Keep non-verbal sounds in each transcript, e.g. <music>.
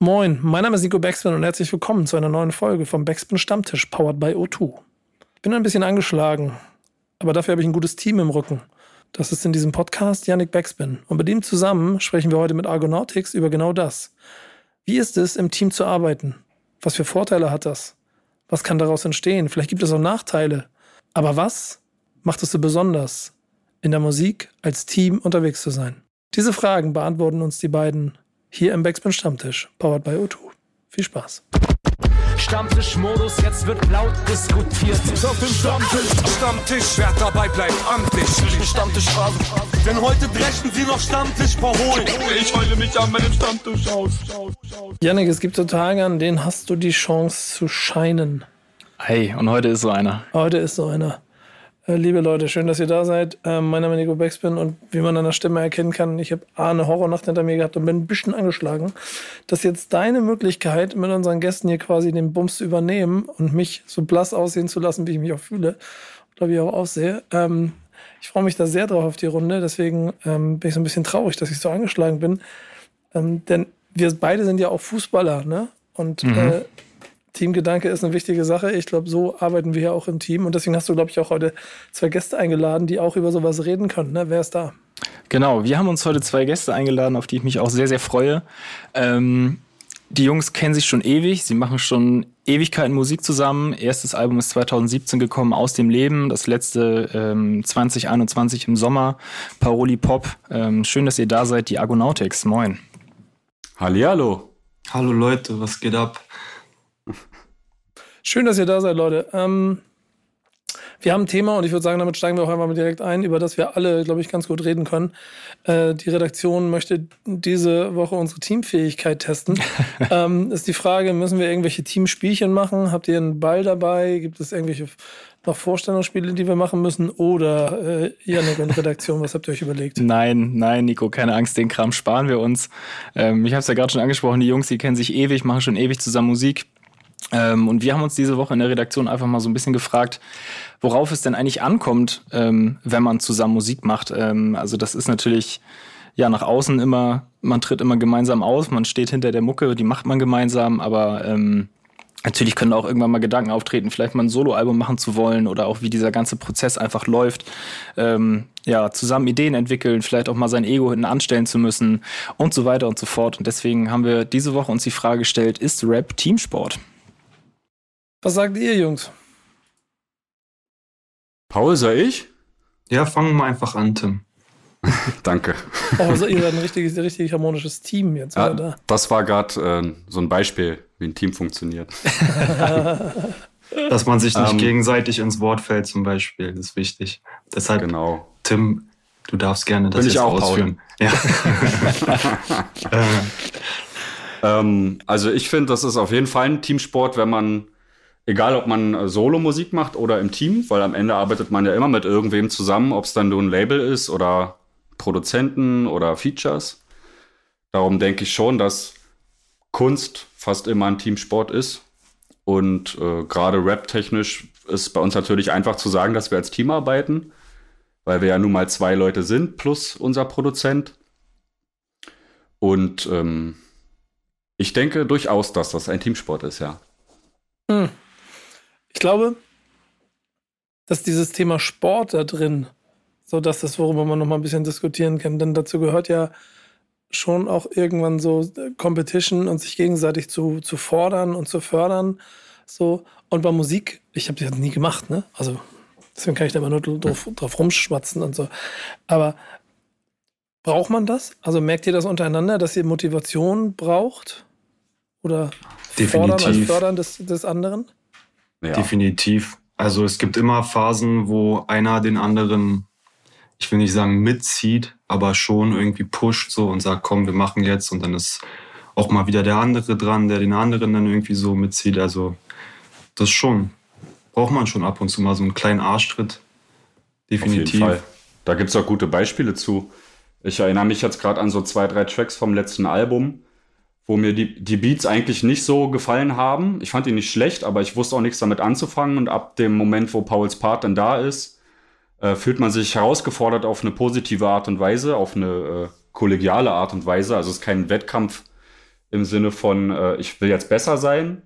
Moin, mein Name ist Nico Backspin und herzlich willkommen zu einer neuen Folge vom Backspin Stammtisch, powered by O2. Ich bin ein bisschen angeschlagen, aber dafür habe ich ein gutes Team im Rücken. Das ist in diesem Podcast Yannick Backspin. Und mit ihm zusammen sprechen wir heute mit Argonautics über genau das. Wie ist es, im Team zu arbeiten? Was für Vorteile hat das? Was kann daraus entstehen? Vielleicht gibt es auch Nachteile. Aber was macht es so besonders, in der Musik als Team unterwegs zu sein? Diese Fragen beantworten uns die beiden hier im Backspin Stammtisch, powered by O2. Viel Spaß. Stammtischmodus, jetzt wird laut diskutiert. Ist auf dem Stammtisch, Stammtisch, wer dabei bleibt, amtlich. Stammtischphase, denn heute brechen sie noch Stammtisch verholen. Ich heule mich an meinem Stammtisch aus. Janik, es gibt so Tage, an denen hast du die Chance zu scheinen. Hey, und heute ist so einer. Heute ist so einer. Äh, Liebe Leute, schön, dass ihr da seid. Ähm, mein Name ist Nico Backspin und wie man an der Stimme erkennen kann, ich habe eine Horrornacht hinter mir gehabt und bin ein bisschen angeschlagen. Das ist jetzt deine Möglichkeit, mit unseren Gästen hier quasi den Bums zu übernehmen und mich so blass aussehen zu lassen, wie ich mich auch fühle. Oder wie ich auch aussehe. Ähm, ich freue mich da sehr drauf auf die Runde, deswegen ähm, bin ich so ein bisschen traurig, dass ich so angeschlagen bin. Ähm, denn wir beide sind ja auch Fußballer, ne? Und Mhm. äh, Teamgedanke ist eine wichtige Sache. Ich glaube, so arbeiten wir ja auch im Team. Und deswegen hast du, glaube ich, auch heute zwei Gäste eingeladen, die auch über sowas reden können. Ne? Wer ist da? Genau, wir haben uns heute zwei Gäste eingeladen, auf die ich mich auch sehr, sehr freue. Ähm, die Jungs kennen sich schon ewig, sie machen schon Ewigkeiten Musik zusammen. Erstes Album ist 2017 gekommen, Aus dem Leben. Das letzte ähm, 2021 im Sommer, Paroli Pop. Ähm, schön, dass ihr da seid, die Argonautics. Moin. Hallihallo. Hallo Leute, was geht ab? Schön, dass ihr da seid, Leute. Ähm, wir haben ein Thema und ich würde sagen, damit steigen wir auch einmal direkt ein, über das wir alle, glaube ich, ganz gut reden können. Äh, die Redaktion möchte diese Woche unsere Teamfähigkeit testen. <laughs> ähm, ist die Frage, müssen wir irgendwelche Teamspielchen machen? Habt ihr einen Ball dabei? Gibt es irgendwelche noch Vorstellungsspiele, die wir machen müssen? Oder äh, Janik und Redaktion, was habt ihr euch überlegt? Nein, nein, Nico, keine Angst, den Kram sparen wir uns. Ähm, ich habe es ja gerade schon angesprochen, die Jungs, die kennen sich ewig, machen schon ewig zusammen Musik. Ähm, und wir haben uns diese Woche in der Redaktion einfach mal so ein bisschen gefragt, worauf es denn eigentlich ankommt, ähm, wenn man zusammen Musik macht. Ähm, also das ist natürlich ja nach außen immer, man tritt immer gemeinsam aus, man steht hinter der Mucke, die macht man gemeinsam, aber ähm, Natürlich können auch irgendwann mal Gedanken auftreten, vielleicht mal ein Soloalbum machen zu wollen oder auch wie dieser ganze Prozess einfach läuft. Ähm, ja, zusammen Ideen entwickeln, vielleicht auch mal sein Ego hinten anstellen zu müssen und so weiter und so fort. Und deswegen haben wir diese Woche uns die Frage gestellt, ist Rap Teamsport? Was sagt ihr, Jungs? Paul, sei ich? Ja, fangen wir mal einfach an, Tim. <laughs> Danke. Oh, also ihr seid ein richtiges, richtig harmonisches Team jetzt. Ja, Oder? das war gerade äh, so ein Beispiel, wie ein Team funktioniert. <laughs> Dass man sich nicht Ähm. gegenseitig ins Wort fällt, zum Beispiel, ist wichtig. Deshalb, Genau. Tim, du darfst gerne das Bin ich jetzt auch, Paul. ausführen. Ja. äh, <laughs> Ähm, also ich finde, das ist auf jeden Fall ein Teamsport, wenn man, egal ob man äh, Solo-Musik macht oder im Team, weil am Ende arbeitet man ja immer mit irgendwem zusammen, ob es dann nur ein Label ist oder Produzenten oder Features. Darum denke ich schon, dass Kunst fast immer ein Teamsport ist. Und äh, gerade rap-technisch ist bei uns natürlich einfach zu sagen, dass wir als Team arbeiten, weil wir ja nun mal zwei Leute sind plus unser Produzent. Und ähm, ich denke durchaus, dass das ein Teamsport ist, ja. Hm. Ich glaube, dass dieses Thema Sport da drin, so dass das, worüber man noch mal ein bisschen diskutieren kann, denn dazu gehört ja schon auch irgendwann so äh, Competition und sich gegenseitig zu, zu fordern und zu fördern. So. Und bei Musik, ich habe das nie gemacht, ne? Also deswegen kann ich da immer nur drauf, drauf rumschwatzen und so. Aber braucht man das? Also merkt ihr das untereinander, dass ihr Motivation braucht? Oder fordern als Definitiv. fördern des, des anderen? Ja. Definitiv. Also es gibt immer Phasen, wo einer den anderen, ich will nicht sagen mitzieht, aber schon irgendwie pusht so und sagt, komm, wir machen jetzt und dann ist auch mal wieder der andere dran, der den anderen dann irgendwie so mitzieht. Also das schon. Braucht man schon ab und zu mal so einen kleinen Arschtritt. Definitiv. Auf jeden Fall. Da gibt es auch gute Beispiele zu. Ich erinnere mich jetzt gerade an so zwei, drei Tracks vom letzten Album, wo mir die, die Beats eigentlich nicht so gefallen haben. Ich fand die nicht schlecht, aber ich wusste auch nichts damit anzufangen. Und ab dem Moment, wo Pauls Part dann da ist, äh, fühlt man sich herausgefordert auf eine positive Art und Weise, auf eine äh, kollegiale Art und Weise. Also es ist kein Wettkampf im Sinne von, äh, ich will jetzt besser sein,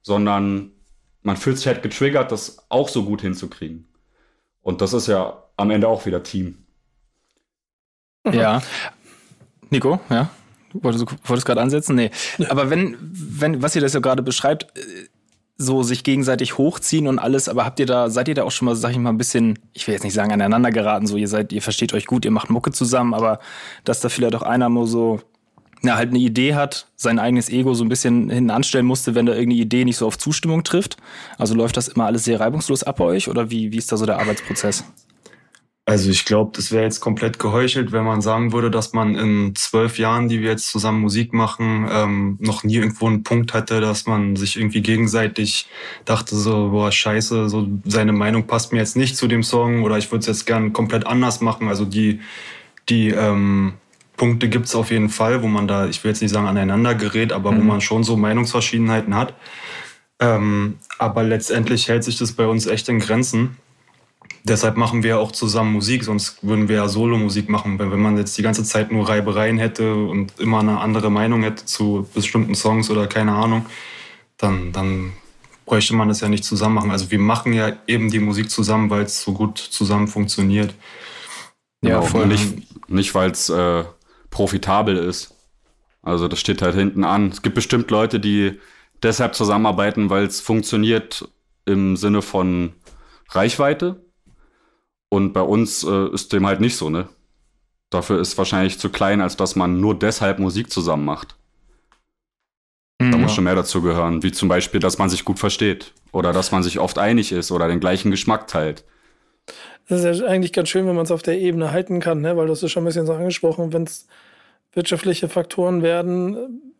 sondern man fühlt sich halt getriggert, das auch so gut hinzukriegen. Und das ist ja am Ende auch wieder Team. Ja. Nico, ja? Wolltest du wolltest gerade ansetzen? Nee. Aber wenn, wenn, was ihr das ja gerade beschreibt, äh, so sich gegenseitig hochziehen und alles, aber habt ihr da, seid ihr da auch schon mal, sag ich mal, ein bisschen, ich will jetzt nicht sagen aneinander geraten, so ihr seid, ihr versteht euch gut, ihr macht Mucke zusammen, aber dass da vielleicht auch einer nur so, na, halt eine Idee hat, sein eigenes Ego so ein bisschen hinten anstellen musste, wenn da irgendeine Idee nicht so auf Zustimmung trifft? Also läuft das immer alles sehr reibungslos ab bei euch oder wie, wie ist da so der Arbeitsprozess? Also ich glaube, das wäre jetzt komplett geheuchelt, wenn man sagen würde, dass man in zwölf Jahren, die wir jetzt zusammen Musik machen, ähm, noch nie irgendwo einen Punkt hatte, dass man sich irgendwie gegenseitig dachte so, boah, scheiße, so seine Meinung passt mir jetzt nicht zu dem Song oder ich würde es jetzt gern komplett anders machen. Also die, die ähm, Punkte gibt's auf jeden Fall, wo man da, ich will jetzt nicht sagen aneinander gerät, aber mhm. wo man schon so Meinungsverschiedenheiten hat. Ähm, aber letztendlich hält sich das bei uns echt in Grenzen. Deshalb machen wir auch zusammen Musik, sonst würden wir ja Solo-Musik machen. Wenn, wenn man jetzt die ganze Zeit nur Reibereien hätte und immer eine andere Meinung hätte zu bestimmten Songs oder keine Ahnung, dann, dann bräuchte man das ja nicht zusammen machen. Also wir machen ja eben die Musik zusammen, weil es so gut zusammen funktioniert. Ja, genau. voll. Nicht, nicht weil es äh, profitabel ist. Also das steht halt hinten an. Es gibt bestimmt Leute, die deshalb zusammenarbeiten, weil es funktioniert im Sinne von Reichweite und bei uns äh, ist dem halt nicht so, ne? Dafür ist wahrscheinlich zu klein, als dass man nur deshalb Musik zusammen macht. Mhm. Da muss schon mehr dazu gehören, wie zum Beispiel, dass man sich gut versteht oder dass man sich oft einig ist oder den gleichen Geschmack teilt. Das ist ja eigentlich ganz schön, wenn man es auf der Ebene halten kann, ne? weil du hast es schon ein bisschen so angesprochen, wenn es wirtschaftliche Faktoren werden,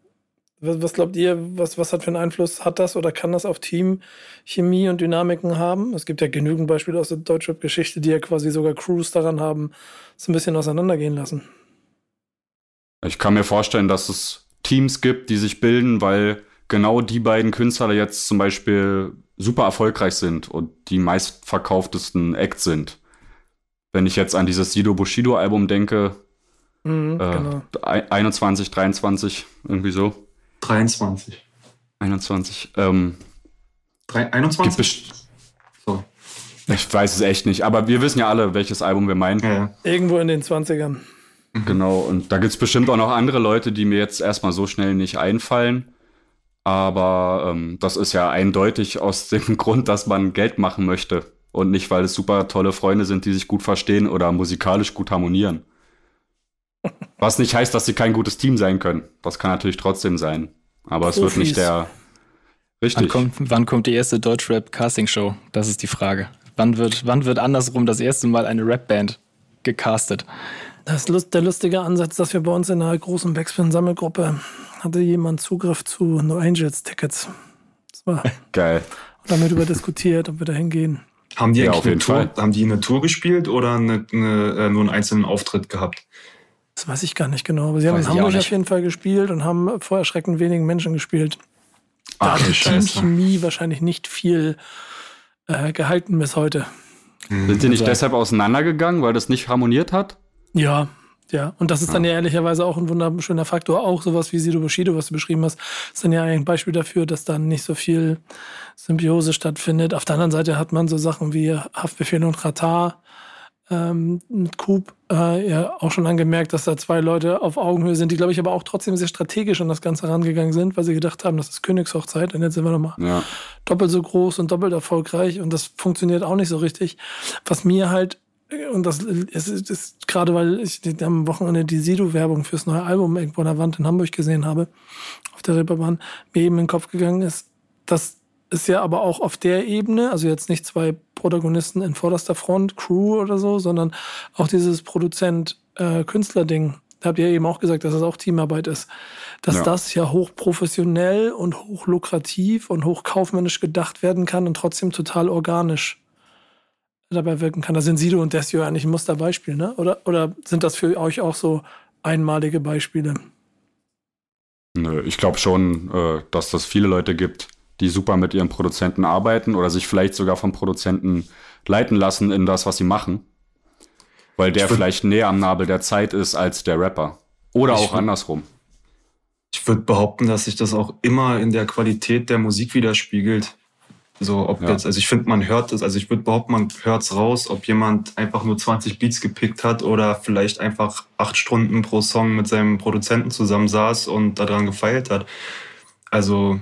was, was, glaubt ihr, was, was hat für einen Einfluss hat das oder kann das auf Teamchemie und Dynamiken haben? Es gibt ja genügend Beispiele aus der Deutschrap-Geschichte, die ja quasi sogar Crews daran haben, so ein bisschen auseinandergehen lassen. Ich kann mir vorstellen, dass es Teams gibt, die sich bilden, weil genau die beiden Künstler jetzt zum Beispiel super erfolgreich sind und die meistverkauftesten Acts sind. Wenn ich jetzt an dieses Sido Bushido Album denke, mhm, äh, genau. 21, 23, irgendwie so. 23. 21. Ähm, 3, 21? So. Ich weiß es echt nicht, aber wir wissen ja alle, welches Album wir meinen. Ja. Irgendwo in den 20ern. Genau, und da gibt es bestimmt auch noch andere Leute, die mir jetzt erstmal so schnell nicht einfallen. Aber ähm, das ist ja eindeutig aus dem <laughs> Grund, dass man Geld machen möchte. Und nicht, weil es super tolle Freunde sind, die sich gut verstehen oder musikalisch gut harmonieren. Was nicht heißt, dass sie kein gutes Team sein können. Das kann natürlich trotzdem sein. Aber Profis. es wird nicht der. Richtig. Wann kommt, wann kommt die erste Deutschrap-Casting-Show? Das ist die Frage. Wann wird, wann wird andersrum das erste Mal eine Rap-Band gecastet? Das ist der lustige Ansatz, dass wir bei uns in einer großen Backspin-Sammelgruppe hatte jemand Zugriff zu No Angels-Tickets. Das war geil. Und damit über diskutiert, ob wir da hingehen. Haben die ja, jeden Tour, Fall. Haben die eine Tour gespielt oder eine, eine, äh, nur einen einzelnen Auftritt gehabt? Das weiß ich gar nicht genau. Aber sie haben in Hamburg auf jeden Fall gespielt und haben vor erschreckend wenigen Menschen gespielt. Da hat die Teamchemie wahrscheinlich nicht viel äh, gehalten bis heute. Mhm. Sind sie nicht also, deshalb auseinandergegangen, weil das nicht harmoniert hat? Ja, ja. Und das ist dann ja, ja ehrlicherweise auch ein wunderschöner Faktor. Auch sowas wie Sido Bushido, was du beschrieben hast, ist dann ja ein Beispiel dafür, dass dann nicht so viel Symbiose stattfindet. Auf der anderen Seite hat man so Sachen wie Haftbefehl und Ratar, ähm, mit Coop äh, ja auch schon angemerkt, dass da zwei Leute auf Augenhöhe sind, die, glaube ich, aber auch trotzdem sehr strategisch an das Ganze rangegangen sind, weil sie gedacht haben, das ist Königshochzeit und jetzt sind wir nochmal ja. doppelt so groß und doppelt erfolgreich und das funktioniert auch nicht so richtig. Was mir halt und das ist, ist, ist gerade, weil ich am Wochenende die Sido-Werbung fürs neue Album irgendwo an der Wand in Hamburg gesehen habe, auf der Reeperbahn, mir eben in den Kopf gegangen ist, dass ist ja aber auch auf der Ebene, also jetzt nicht zwei Protagonisten in vorderster Front, Crew oder so, sondern auch dieses Produzent-Künstler-Ding. Äh, da habt ihr eben auch gesagt, dass das auch Teamarbeit ist. Dass ja. das ja hochprofessionell und hochlukrativ und hochkaufmännisch gedacht werden kann und trotzdem total organisch dabei wirken kann. Da sind Sido und Desio eigentlich ein Musterbeispiel, ne? Oder, oder sind das für euch auch so einmalige Beispiele? Ich glaube schon, äh, dass das viele Leute gibt, die super mit ihren Produzenten arbeiten oder sich vielleicht sogar vom Produzenten leiten lassen in das, was sie machen. Weil der vielleicht näher am Nabel der Zeit ist als der Rapper. Oder auch andersrum. Ich würde behaupten, dass sich das auch immer in der Qualität der Musik widerspiegelt. So, ob Ja. jetzt, also ich finde, man hört es, also ich würde behaupten, man hört's raus, ob jemand einfach nur 20 Beats gepickt hat oder vielleicht einfach acht Stunden pro Song mit seinem Produzenten zusammensaß und daran gefeilt hat. Also,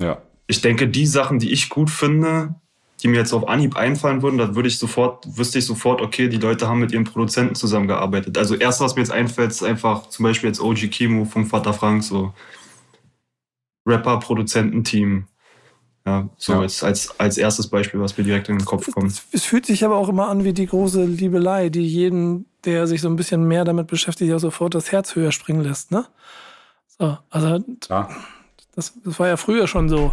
Ja. Ich denke, die Sachen, die ich gut finde, die mir jetzt auf Anhieb einfallen würden, da würde ich sofort, wüsste ich sofort, okay, die Leute haben mit ihren Produzenten zusammengearbeitet. Also erst, was mir jetzt einfällt, ist einfach zum Beispiel jetzt OG Kimo von Vater Frank, so Rapper-Produzententeam. Ja, so Ja. jetzt als, als erstes Beispiel, was mir direkt in den Kopf kommt. Es, es fühlt sich aber auch immer an wie die große Liebelei, die jeden, der sich so ein bisschen mehr damit beschäftigt, ja sofort das Herz höher springen lässt, ne? So, also Ja. das, das war ja früher schon so.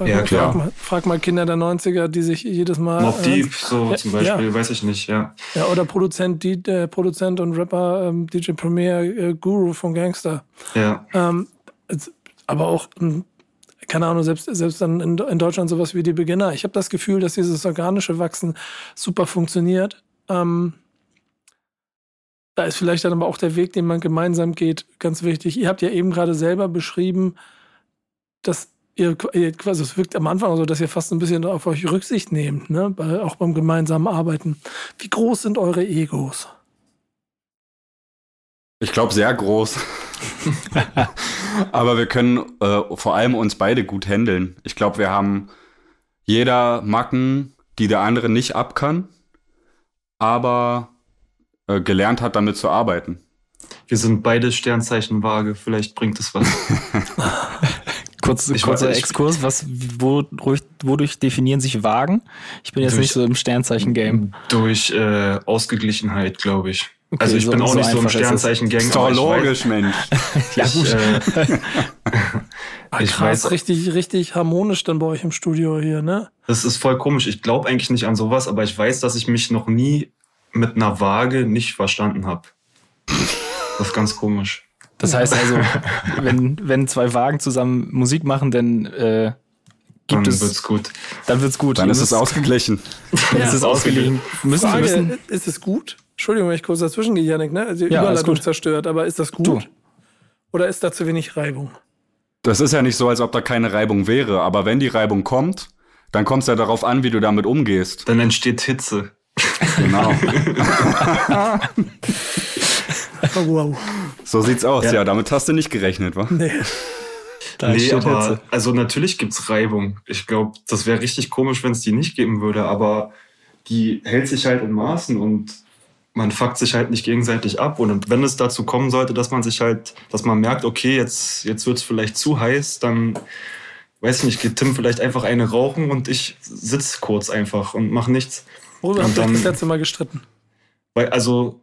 Frag, Ja, klar. Frag, mal, frag mal Kinder der 90er, die sich jedes Mal. Mob äh, Deep, so ja, zum Beispiel, ja. weiß ich nicht, ja. Ja, oder Produzent, die, äh, Produzent und Rapper ähm, DJ Premier äh, Guru von Gangster. Ja, Ähm, aber auch, ähm, keine Ahnung, selbst, selbst dann in, in Deutschland sowas wie die Beginner. Ich habe das Gefühl, dass dieses organische Wachsen super funktioniert. Ähm, da ist vielleicht dann aber auch der Weg, den man gemeinsam geht, ganz wichtig. Ihr habt ja eben gerade selber beschrieben, dass ihr, ihr quasi, es wirkt am Anfang so, dass ihr fast ein bisschen auf euch Rücksicht nehmt, ne? Bei, auch beim gemeinsamen Arbeiten. Wie groß sind eure Egos? Ich glaube, sehr groß. Aber wir können äh, vor allem uns beide gut handeln. Ich glaube, wir haben jeder Macken, die der andere nicht ab kann, aber äh, gelernt hat, damit zu arbeiten. wir sind beide Sternzeichen vage, vielleicht bringt es was. <laughs> Kurz, Ich kurzer weiß- ich- Exkurs, was, wodurch, wodurch definieren sich Wagen? Ich bin jetzt Durch- nicht so im Sternzeichen-Game. Durch äh, Ausgeglichenheit, glaube ich. Okay, also ich so- bin auch so nicht so im einfach ist es. Sternzeichen-Gang. Ist doch aber ich weiß- logisch, Mensch. <laughs> Ja, Ich, gut. äh, <laughs> Ah, Ich krass, weiß- richtig, richtig harmonisch dann bei euch im Studio hier, ne? das ist voll komisch. Ich glaube eigentlich nicht an sowas, aber ich weiß, dass ich mich noch nie mit einer Waage nicht verstanden habe. Das ist ganz komisch. Das heißt also, <laughs> wenn, wenn zwei Wagen zusammen Musik machen, dann äh, Dann gibt es, wird's gut. dann wird's gut. Dann ist es ausgeglichen. <laughs> Dann ist es ausgeglichen. Müssen, Frage, müssen, ist es gut? Entschuldigung, wenn ich kurz dazwischen gehe, Janik, ne? Also die Ja, Überleitung gut. zerstört, aber ist das gut? Du. Oder ist da zu wenig Reibung? Das ist ja nicht so, als ob da keine Reibung wäre. Aber wenn die Reibung kommt, dann kommt es ja darauf an, wie du damit umgehst. Dann entsteht Hitze. Genau. <laughs> Oh, wow. So sieht's aus. Ja, Ja. damit hast du nicht gerechnet, wa? Nee. da nee, aber Hitze. also natürlich gibt's Reibung. Ich glaube, das wäre richtig komisch, wenn es die nicht geben würde, aber die hält sich halt in Maßen und man fuckt sich halt nicht gegenseitig ab. Und wenn es dazu kommen sollte, dass man sich halt, dass man merkt, okay, jetzt, jetzt wird's vielleicht zu heiß, dann weiß ich nicht, geht Tim vielleicht einfach eine rauchen und ich sitz kurz einfach und mach nichts. Worüber habt ihr das letzte Mal gestritten? Weil, also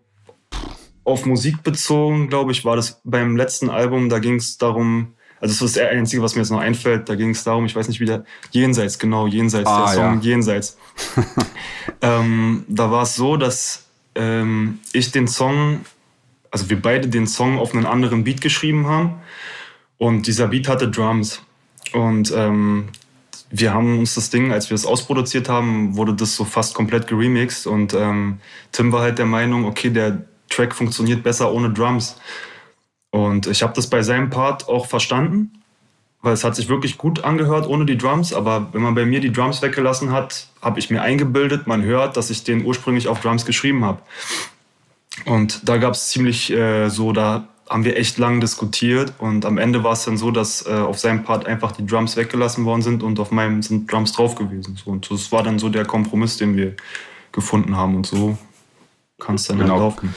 auf Musik bezogen, glaube ich, war das beim letzten Album, da ging es darum, also das ist das Einzige, was mir jetzt noch einfällt, da ging es darum, ich weiß nicht wieder, Jenseits, genau, Jenseits, Ah, der Song ja. Jenseits. <laughs> ähm, da war es so, dass ähm, ich den Song, also wir beide den Song auf einen anderen Beat geschrieben haben und dieser Beat hatte Drums und ähm, wir haben uns das Ding, als wir es ausproduziert haben, wurde das so fast komplett geremixed und ähm, Tim war halt der Meinung, okay, der Track funktioniert besser ohne Drums. Und ich habe das bei seinem Part auch verstanden, weil es hat sich wirklich gut angehört ohne die Drums, aber wenn man bei mir die Drums weggelassen hat, habe ich mir eingebildet, man hört, dass ich den ursprünglich auf Drums geschrieben habe. Und da gab es ziemlich äh, so, da haben wir echt lang diskutiert und am Ende war es dann so, dass äh, auf seinem Part einfach die Drums weggelassen worden sind und auf meinem sind Drums drauf gewesen. So, und das war dann so der Kompromiss, den wir gefunden haben und so kann es dann Genau. halt laufen.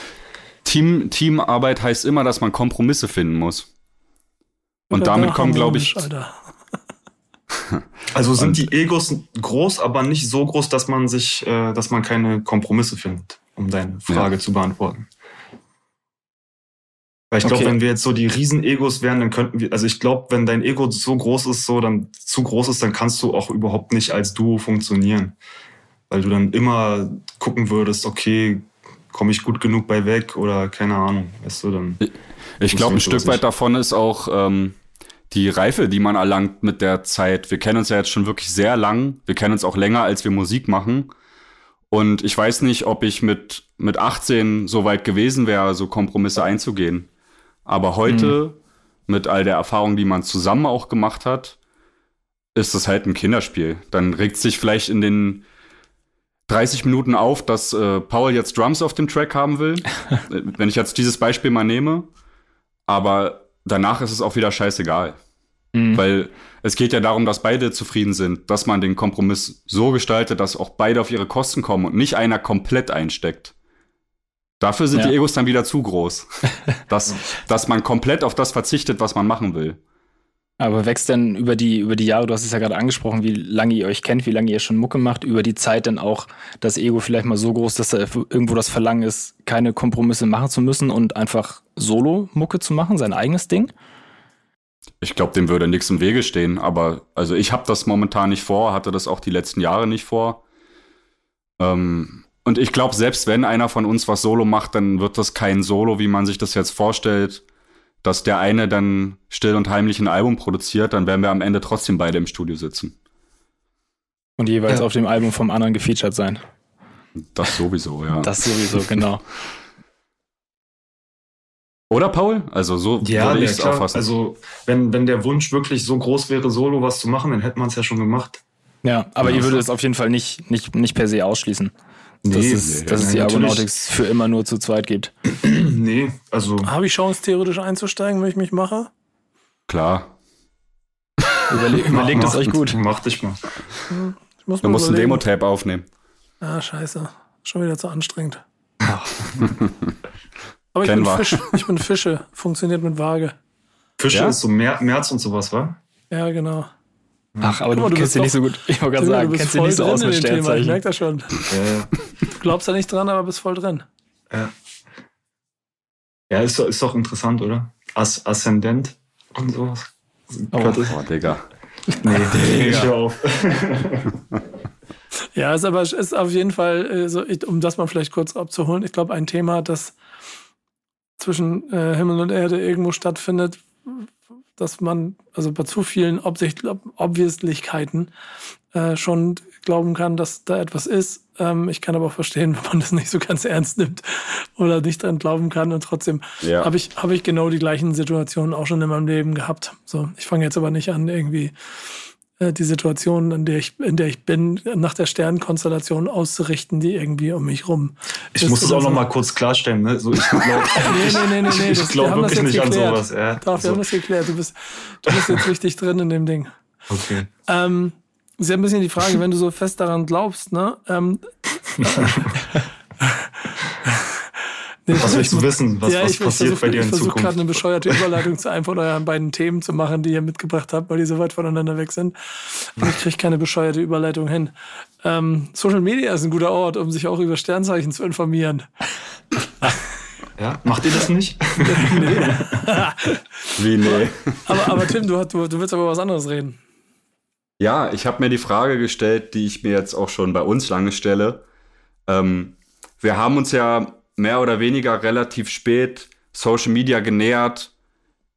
Team, Teamarbeit heißt immer, dass man Kompromisse finden muss. Und Oder damit da kommen, glaube ich. <laughs> Also sind Und- die Egos groß, aber nicht so groß, dass man sich, äh, dass man keine Kompromisse findet, um deine Frage zu beantworten. Weil ich glaube, Okay. wenn wir jetzt so die Riesen-Egos wären, dann könnten wir, also ich glaube, wenn dein Ego so groß ist, so dann zu groß ist, dann kannst du auch überhaupt nicht als Duo funktionieren. Weil du dann immer gucken würdest, okay, komme ich gut genug bei weg oder keine Ahnung, weißt du, dann. ich glaube, ein Das Stück ich. weit davon ist auch ähm, die Reife, die man erlangt mit der Zeit. Wir kennen uns ja jetzt schon wirklich sehr lang. Wir kennen uns auch länger, als wir Musik machen. Und ich weiß nicht, ob ich mit, mit 18 so weit gewesen wäre, so Kompromisse einzugehen. Aber heute mit all der Erfahrung, die man zusammen auch gemacht hat, ist es halt ein Kinderspiel. Dann regt sich vielleicht in den 30 Minuten auf, dass äh, Paul jetzt Drums auf dem Track haben will. <laughs> Wenn ich jetzt dieses Beispiel mal nehme. Aber danach ist es auch wieder scheißegal. Mhm. Weil es geht ja darum, dass beide zufrieden sind, dass man den Kompromiss so gestaltet, dass auch beide auf ihre Kosten kommen und nicht einer komplett einsteckt. Dafür sind ja. die Egos dann wieder zu groß. <laughs> dass, dass man komplett auf das verzichtet, was man machen will. Aber wächst denn über die, über die Jahre, du hast es ja gerade angesprochen, wie lange ihr euch kennt, wie lange ihr schon Mucke macht, über die Zeit dann auch das Ego vielleicht mal so groß, dass da irgendwo das Verlangen ist, keine Kompromisse machen zu müssen und einfach Solo-Mucke zu machen, sein eigenes Ding? Ich glaube, dem würde nichts im Wege stehen, aber also ich habe das momentan nicht vor, hatte das auch die letzten Jahre nicht vor. Ähm, und ich glaube, selbst wenn einer von uns was Solo macht, dann wird das kein Solo, wie man sich das jetzt vorstellt dass der eine dann still und heimlich ein Album produziert, dann werden wir am Ende trotzdem beide im Studio sitzen. Und jeweils ja. auf dem Album vom anderen gefeatured sein. Das sowieso, ja. Das sowieso, genau. <laughs> Oder Paul? Also so ja, würde ich es auffassen. Also wenn, wenn der Wunsch wirklich so groß wäre, solo was zu machen, dann hätte man es ja schon gemacht. Ja, aber ja, ihr würdet es auf jeden Fall nicht, nicht, nicht per se ausschließen. Nee, dass es, nee, dass es die Argonautics für immer nur zu zweit gibt. <clears throat> nee, also. Habe ich Chance, theoretisch einzusteigen, wenn ich mich mache? Klar. Überle <laughs> überlegt es euch gut. Mach dich mal. Hm, du musst ein Demo-Tape aufnehmen. Ah, scheiße. Schon wieder zu anstrengend. <laughs> Aber ich bin, Fisch, ich bin Fische. Funktioniert mit Waage. Fische ja? ist so März und sowas, wa? Ja, genau. Ach, aber du, du kennst dich nicht so gut. Ich wollte gerade sagen, kennst dich nicht so aus mit Sternzeichen. Ich merke das schon. Ja. Du glaubst da nicht dran, aber bist voll drin. Ja. Ja, ist, ist doch interessant, oder? As Aszendent und sowas. Oh, oh Digga. Nee, <laughs> Digga. hör auf. <laughs> ja, ist aber ist auf jeden Fall, äh, so, um das mal vielleicht kurz abzuholen, ich glaube, ein Thema, das zwischen äh, Himmel und Erde irgendwo stattfindet, dass man also bei zu vielen Obwisslichkeiten äh, schon glauben kann, dass da etwas ist. Ähm, ich kann aber auch verstehen, <laughs> wenn man das nicht so ganz ernst nimmt oder nicht dran glauben kann. Und trotzdem ja. habe ich, hab ich genau die gleichen Situationen auch schon in meinem Leben gehabt. So, ich fange jetzt aber nicht an, irgendwie die Situation, in der ich, in der ich bin, nach der Sternenkonstellation auszurichten, die irgendwie um mich rum. Ich muss das auch noch mal kurz klarstellen. Ne? So, ich glaube <laughs> nee, nee, nee, nee, nee. ich glaub wirklich nicht geklärt. an sowas. Ja. Doch, wir so. haben das geklärt. Du bist, du bist jetzt richtig drin in dem Ding. Okay. Ähm, ist ja ein bisschen die Frage, wenn du so fest daran glaubst, ne? Ähm, <laughs> was willst du wissen? Was, ja, was passiert versuch, bei dir in Zukunft? Ich versuche gerade eine bescheuerte Überleitung zu einem von euren beiden Themen zu machen, die ihr mitgebracht habt, weil die so weit voneinander weg sind. Und ich kriege keine bescheuerte Überleitung hin. Ähm, Social Media ist ein guter Ort, um sich auch über Sternzeichen zu informieren. Ja, macht ihr das nicht? <laughs> nee. <laughs> Wie nee? Aber, aber Tim, du, du, du willst aber was anderes reden. Ja, ich habe mir die Frage gestellt, die ich mir jetzt auch schon bei uns lange stelle. Ähm, wir haben uns ja mehr oder weniger relativ spät Social Media genähert,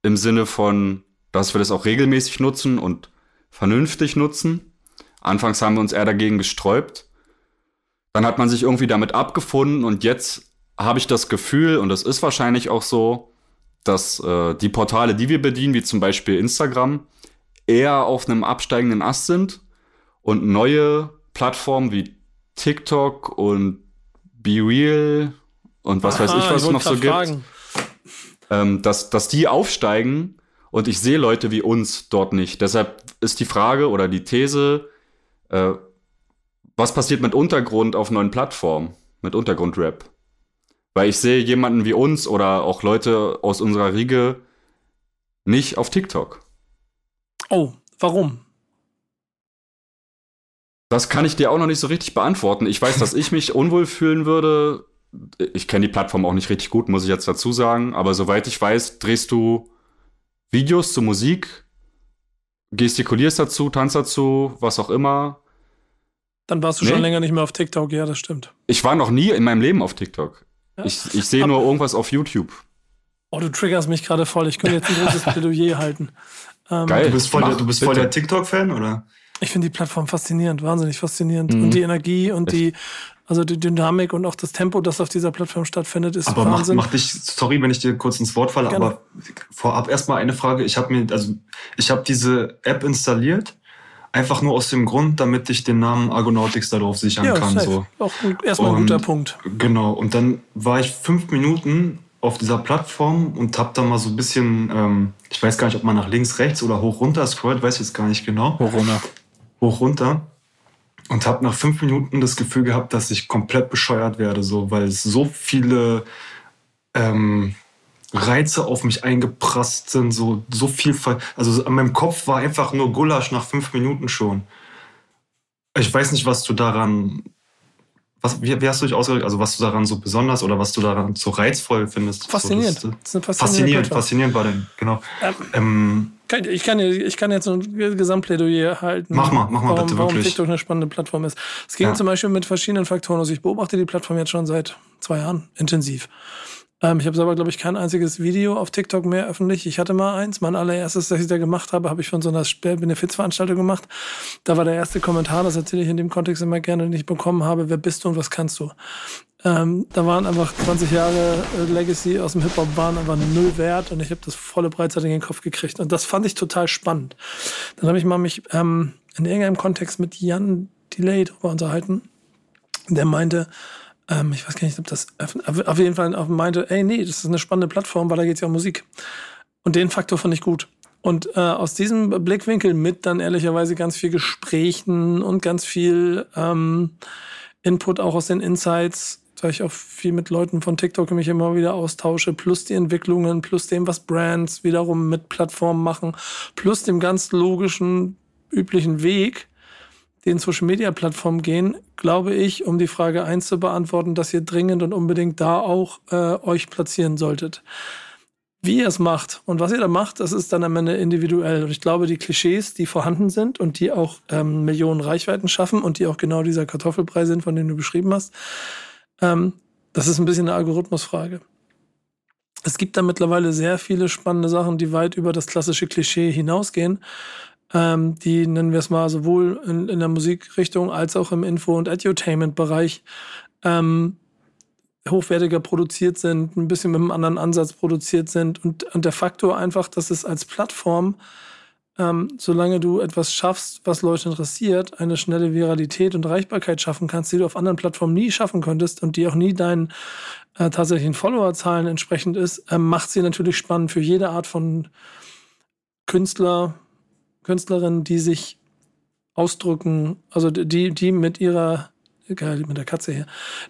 im Sinne von, dass wir das auch regelmäßig nutzen und vernünftig nutzen. Anfangs haben wir uns eher dagegen gesträubt. Dann hat man sich irgendwie damit abgefunden und jetzt habe ich das Gefühl, und das ist wahrscheinlich auch so, dass äh, die Portale, die wir bedienen, wie zum Beispiel Instagram, eher auf einem absteigenden Ast sind und neue Plattformen wie TikTok und Be Real und was Aha, weiß ich, was es noch so gibt, ähm, dass, dass die aufsteigen und ich sehe Leute wie uns dort nicht. Deshalb ist die Frage oder die These, äh, was passiert mit Untergrund auf neuen Plattformen, mit Untergrundrap? Weil ich sehe jemanden wie uns oder auch Leute aus unserer Riege nicht auf TikTok. Oh, warum? Das kann ich dir auch noch nicht so richtig beantworten. Ich weiß, dass ich mich unwohl fühlen würde, ich kenne die Plattform auch nicht richtig gut, muss ich jetzt dazu sagen, aber soweit ich weiß, drehst du Videos zur Musik, gestikulierst dazu, tanzt dazu, was auch immer. Dann warst du nee. schon länger nicht mehr auf TikTok, ja, das stimmt. Ich war noch nie in meinem Leben auf TikTok. Ja. Ich, ich sehe nur irgendwas auf YouTube. Oh, du triggerst mich gerade voll. Ich könnte jetzt ein großes <laughs> Plädoyer halten. Ähm, Geil. Du bist voll, der, du bist voll der TikTok-Fan, oder? Ich finde die Plattform faszinierend, wahnsinnig faszinierend. Mhm. Und die Energie und die, also die Dynamik und auch das Tempo, das auf dieser Plattform stattfindet, ist Aber macht, Wahnsinn. macht dich, sorry, wenn ich dir kurz ins Wort falle, Gerne. aber vorab erstmal eine Frage. Ich habe mir, also ich habe diese App installiert, einfach nur aus dem Grund, damit ich den Namen Argonautics darauf sichern ja, kann. safe. So. Auch erstmal ein Und- guter Punkt. Genau, und dann war ich fünf Minuten auf dieser Plattform und hab da mal so ein bisschen, ähm, ich weiß gar nicht, ob man nach links, rechts oder hoch runter scrollt, weiß ich jetzt gar nicht genau, Corona. Hoch runter. Und hab nach fünf Minuten das Gefühl gehabt, dass ich komplett bescheuert werde, so, weil es so viele ähm, Reize auf mich eingeprasst sind, so, so viel, Ver also an meinem Kopf war einfach nur Gulasch nach fünf Minuten schon. Ich weiß nicht, was du daran, was, wie, wie hast du dich ausgedrückt, also was du daran so besonders oder was du daran so reizvoll findest? Faszinierend. So, Das ist eine faszinierende faszinierend, faszinierend war denn, genau. Ähm, Ähm, Kann- Ich kann, ich kann jetzt ein Gesamtplädoyer halten. Mach mal, mach mal warum, bitte, warum wirklich. TikTok eine spannende Plattform ist. Es ging Ja. zum Beispiel mit verschiedenen Faktoren. Also ich beobachte die Plattform jetzt schon seit zwei Jahren intensiv. Ähm, ich habe aber, glaube ich, kein einziges Video auf TikTok mehr öffentlich. Ich hatte mal eins. Mein allererstes, das ich da gemacht habe, habe ich von so einer Benefizveranstaltung gemacht. Da war der erste Kommentar, das erzähle ich in dem Kontext immer gerne, den ich bekommen habe. Wer bist du und was kannst du? Ähm, da waren einfach 20 Jahre äh, Legacy aus dem Hip-Hop waren einfach null wert und ich habe das volle Breitseite in den Kopf gekriegt. Und das fand ich total spannend. Dann habe ich mal mich ähm, in irgendeinem Kontext mit Jan Delay darüber unterhalten. Der meinte, ähm, ich weiß gar nicht, ob das auf jeden Fall meinte, ey, nee, das ist eine spannende Plattform, weil da geht es ja um Musik. Und den Faktor fand ich gut. Und äh, aus diesem Blickwinkel mit dann ehrlicherweise ganz viel Gesprächen und ganz viel ähm, Input auch aus den Insights, da ich auch viel mit Leuten von TikTok mich immer wieder austausche, plus die Entwicklungen, plus dem, was Brands wiederum mit Plattformen machen, plus dem ganz logischen, üblichen Weg, den Social Media Plattformen gehen, glaube ich, um die Frage eins zu beantworten, dass ihr dringend und unbedingt da auch äh, euch platzieren solltet. Wie ihr es macht und was ihr da macht, das ist dann am Ende individuell. Und ich glaube, die Klischees, die vorhanden sind und die auch ähm, Millionen Reichweiten schaffen und die auch genau dieser Kartoffelbrei sind, von dem du beschrieben hast, ähm, das ist ein bisschen eine Algorithmusfrage. Es gibt da mittlerweile sehr viele spannende Sachen, die weit über das klassische Klischee hinausgehen, ähm, die, nennen wir es mal, sowohl in, in der Musikrichtung als auch im Info- und Edutainment-Bereich ähm, hochwertiger produziert sind, ein bisschen mit einem anderen Ansatz produziert sind. Und, und der Faktor einfach, dass es als Plattform, ähm, solange du etwas schaffst, was Leute interessiert, eine schnelle Viralität und Reichbarkeit schaffen kannst, die du auf anderen Plattformen nie schaffen könntest und die auch nie deinen äh, tatsächlichen Followerzahlen entsprechend ist, ähm, macht sie natürlich spannend für jede Art von Künstler, Künstlerinnen, die sich ausdrücken, also die, die mit ihrer Geil, mit der Katze hier.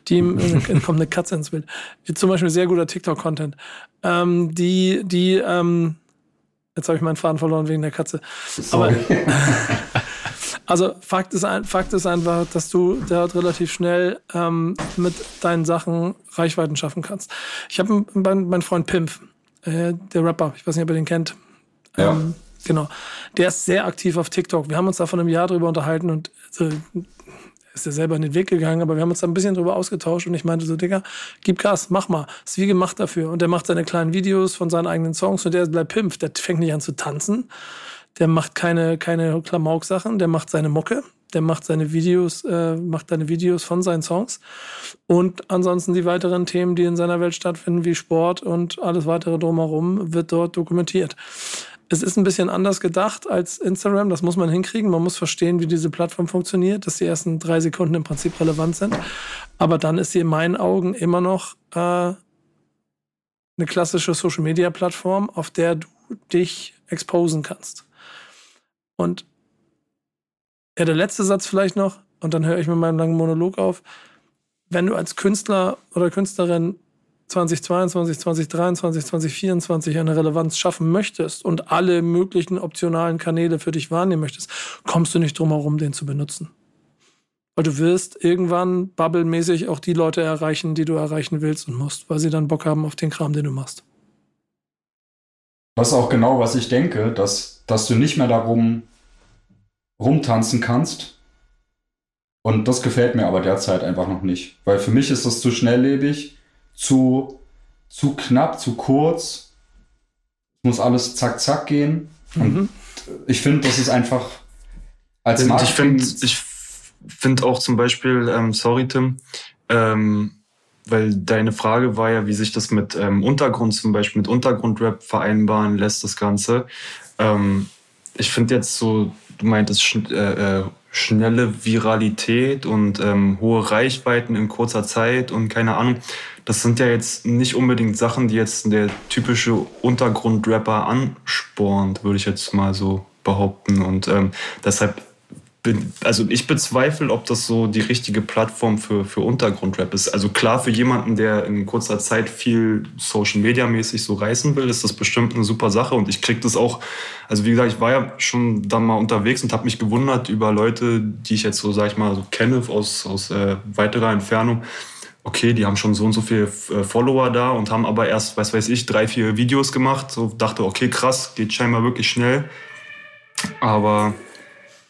Die <laughs> äh, kommt eine Katze ins Bild. Zum Beispiel sehr guter TikTok-Content. Ähm, die, die, ähm, jetzt habe ich meinen Faden verloren wegen der Katze. Aber, <laughs> also Fakt ist, ein, Fakt ist einfach, dass du dort relativ schnell ähm, mit deinen Sachen Reichweiten schaffen kannst. Ich habe meinen mein Freund Pimp, äh, der Rapper, ich weiß nicht, ob ihr den kennt. Ja. Ähm, genau. Der ist sehr aktiv auf TikTok. Wir haben uns da vor einem Jahr drüber unterhalten und also, ist ja selber in den Weg gegangen, aber wir haben uns da ein bisschen drüber ausgetauscht und ich meinte so, Digga, gib Gas, mach mal. Ist wie gemacht dafür. Und der macht seine kleinen Videos von seinen eigenen Songs und der bleibt Pimp. Der fängt nicht an zu tanzen. Der macht keine, keine Klamauk-Sachen. Der macht seine Mucke. Der macht seine Videos, äh, macht seine Videos von seinen Songs. Und ansonsten die weiteren Themen, die in seiner Welt stattfinden, wie Sport und alles weitere drumherum, wird dort dokumentiert. Es ist ein bisschen anders gedacht als Instagram, das muss man hinkriegen. Man muss verstehen, wie diese Plattform funktioniert, dass die ersten drei Sekunden im Prinzip relevant sind. Aber dann ist sie in meinen Augen immer noch äh, eine klassische Social-Media-Plattform, auf der du dich exposen kannst. Und ja, der letzte Satz vielleicht noch, und dann höre ich mit meinem langen Monolog auf. Wenn du als Künstler oder Künstlerin 2022, 2023, 2024 eine Relevanz schaffen möchtest und alle möglichen optionalen Kanäle für dich wahrnehmen möchtest, kommst du nicht drum herum, den zu benutzen. Weil du wirst irgendwann bubblemäßig auch die Leute erreichen, die du erreichen willst und musst, weil sie dann Bock haben auf den Kram, den du machst. Das ist auch genau, was ich denke, dass, dass du nicht mehr darum rumtanzen kannst. Und das gefällt mir aber derzeit einfach noch nicht. Weil für mich ist das zu schnelllebig, zu, zu knapp, zu kurz. Es muss alles zack, zack gehen. Und Mhm. ich finde, das ist einfach Als Und ich Marketing- finde ich find auch zum Beispiel, ähm, sorry Tim, ähm, weil deine Frage war ja, wie sich das mit ähm, Untergrund zum Beispiel, mit Untergrundrap vereinbaren lässt, das Ganze. Ähm, ich finde jetzt so, du meintest äh, äh, schnelle Viralität und ähm, hohe Reichweiten in kurzer Zeit und keine Ahnung. Das sind ja jetzt nicht unbedingt Sachen, die jetzt der typische Untergrundrapper anspornt, würde ich jetzt mal so behaupten. Und ähm, deshalb also ich bezweifle, ob das so die richtige Plattform für, für Untergrundrap ist. Also klar, für jemanden, der in kurzer Zeit viel Social Media mäßig so reißen will, ist das bestimmt eine super Sache. Und ich krieg das auch, also wie gesagt, ich war ja schon da mal unterwegs und habe mich gewundert über Leute, die ich jetzt so, sag ich mal, so kenne aus, aus äh, weiterer Entfernung. Okay, die haben schon so und so viele äh, Follower da und haben aber erst, was weiß ich, drei, vier Videos gemacht. So dachte, okay, krass, geht scheinbar wirklich schnell. Aber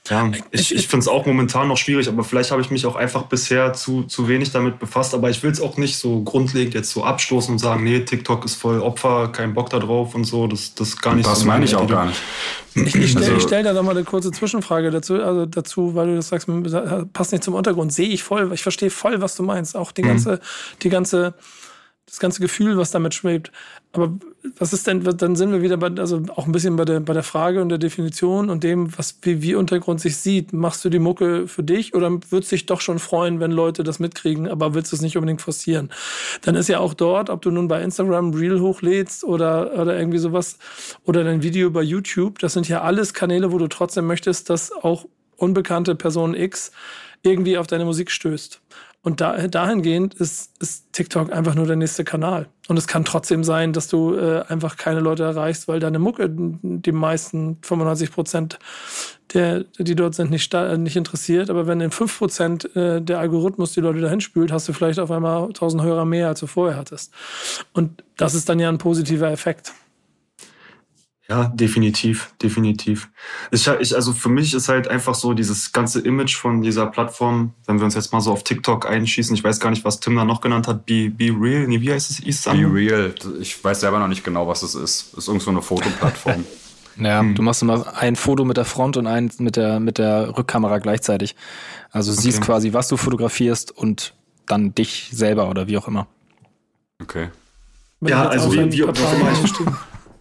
ja, ich, ich finde es auch momentan noch schwierig, aber vielleicht habe ich mich auch einfach bisher zu, zu wenig damit befasst. Aber ich will es auch nicht so grundlegend jetzt so abstoßen und sagen, nee, TikTok ist voll Opfer, kein Bock da drauf und so. Das, das ist gar nicht Das so meine ich auch gar nicht. Ich, ich stelle Also- stell da noch mal eine kurze Zwischenfrage dazu, also dazu, weil du das sagst, passt nicht zum Untergrund. Sehe ich voll, ich verstehe voll, was du meinst. Auch die ganze, die ganze, das ganze Gefühl, was damit schwebt. Aber was ist denn, dann sind wir wieder bei, also auch ein bisschen bei der, bei der Frage und der Definition und dem, was, wie, wie Untergrund sich sieht. Machst du die Mucke für dich oder würdest dich doch schon freuen, wenn Leute das mitkriegen, aber willst du es nicht unbedingt forcieren? Dann ist ja auch dort, ob du nun bei Instagram Reel hochlädst oder, oder irgendwie sowas oder dein Video bei YouTube, das sind ja alles Kanäle, wo du trotzdem möchtest, dass auch unbekannte Person X irgendwie auf deine Musik stößt. Und da, dahingehend ist, ist TikTok einfach nur der nächste Kanal. Und es kann trotzdem sein, dass du äh, einfach keine Leute erreichst, weil deine Mucke die meisten 95 Prozent der, die dort sind, nicht, sta- nicht interessiert. Aber wenn in 5 Prozent äh, der Algorithmus die Leute dahin spült, hast du vielleicht auf einmal 1000 Hörer mehr, als du vorher hattest. Und das ist dann ja ein positiver Effekt. Ja, definitiv, definitiv. Ich, ich, also für mich ist halt einfach so dieses ganze Image von dieser Plattform, wenn wir uns jetzt mal so auf TikTok einschießen, ich weiß gar nicht, was Tim da noch genannt hat, Be, Be Real, nee, wie heißt es? Isam? Be real. Ich weiß selber noch nicht genau, was es ist. Ist irgend so eine Fotoplattform. <laughs> Ja, du machst immer ein Foto mit der Front und eins mit der, mit der Rückkamera gleichzeitig. Also du siehst Okay. quasi, was du fotografierst und dann dich selber oder wie auch immer. Okay. Wenn Ja, also wie- wie- auch immer ich-.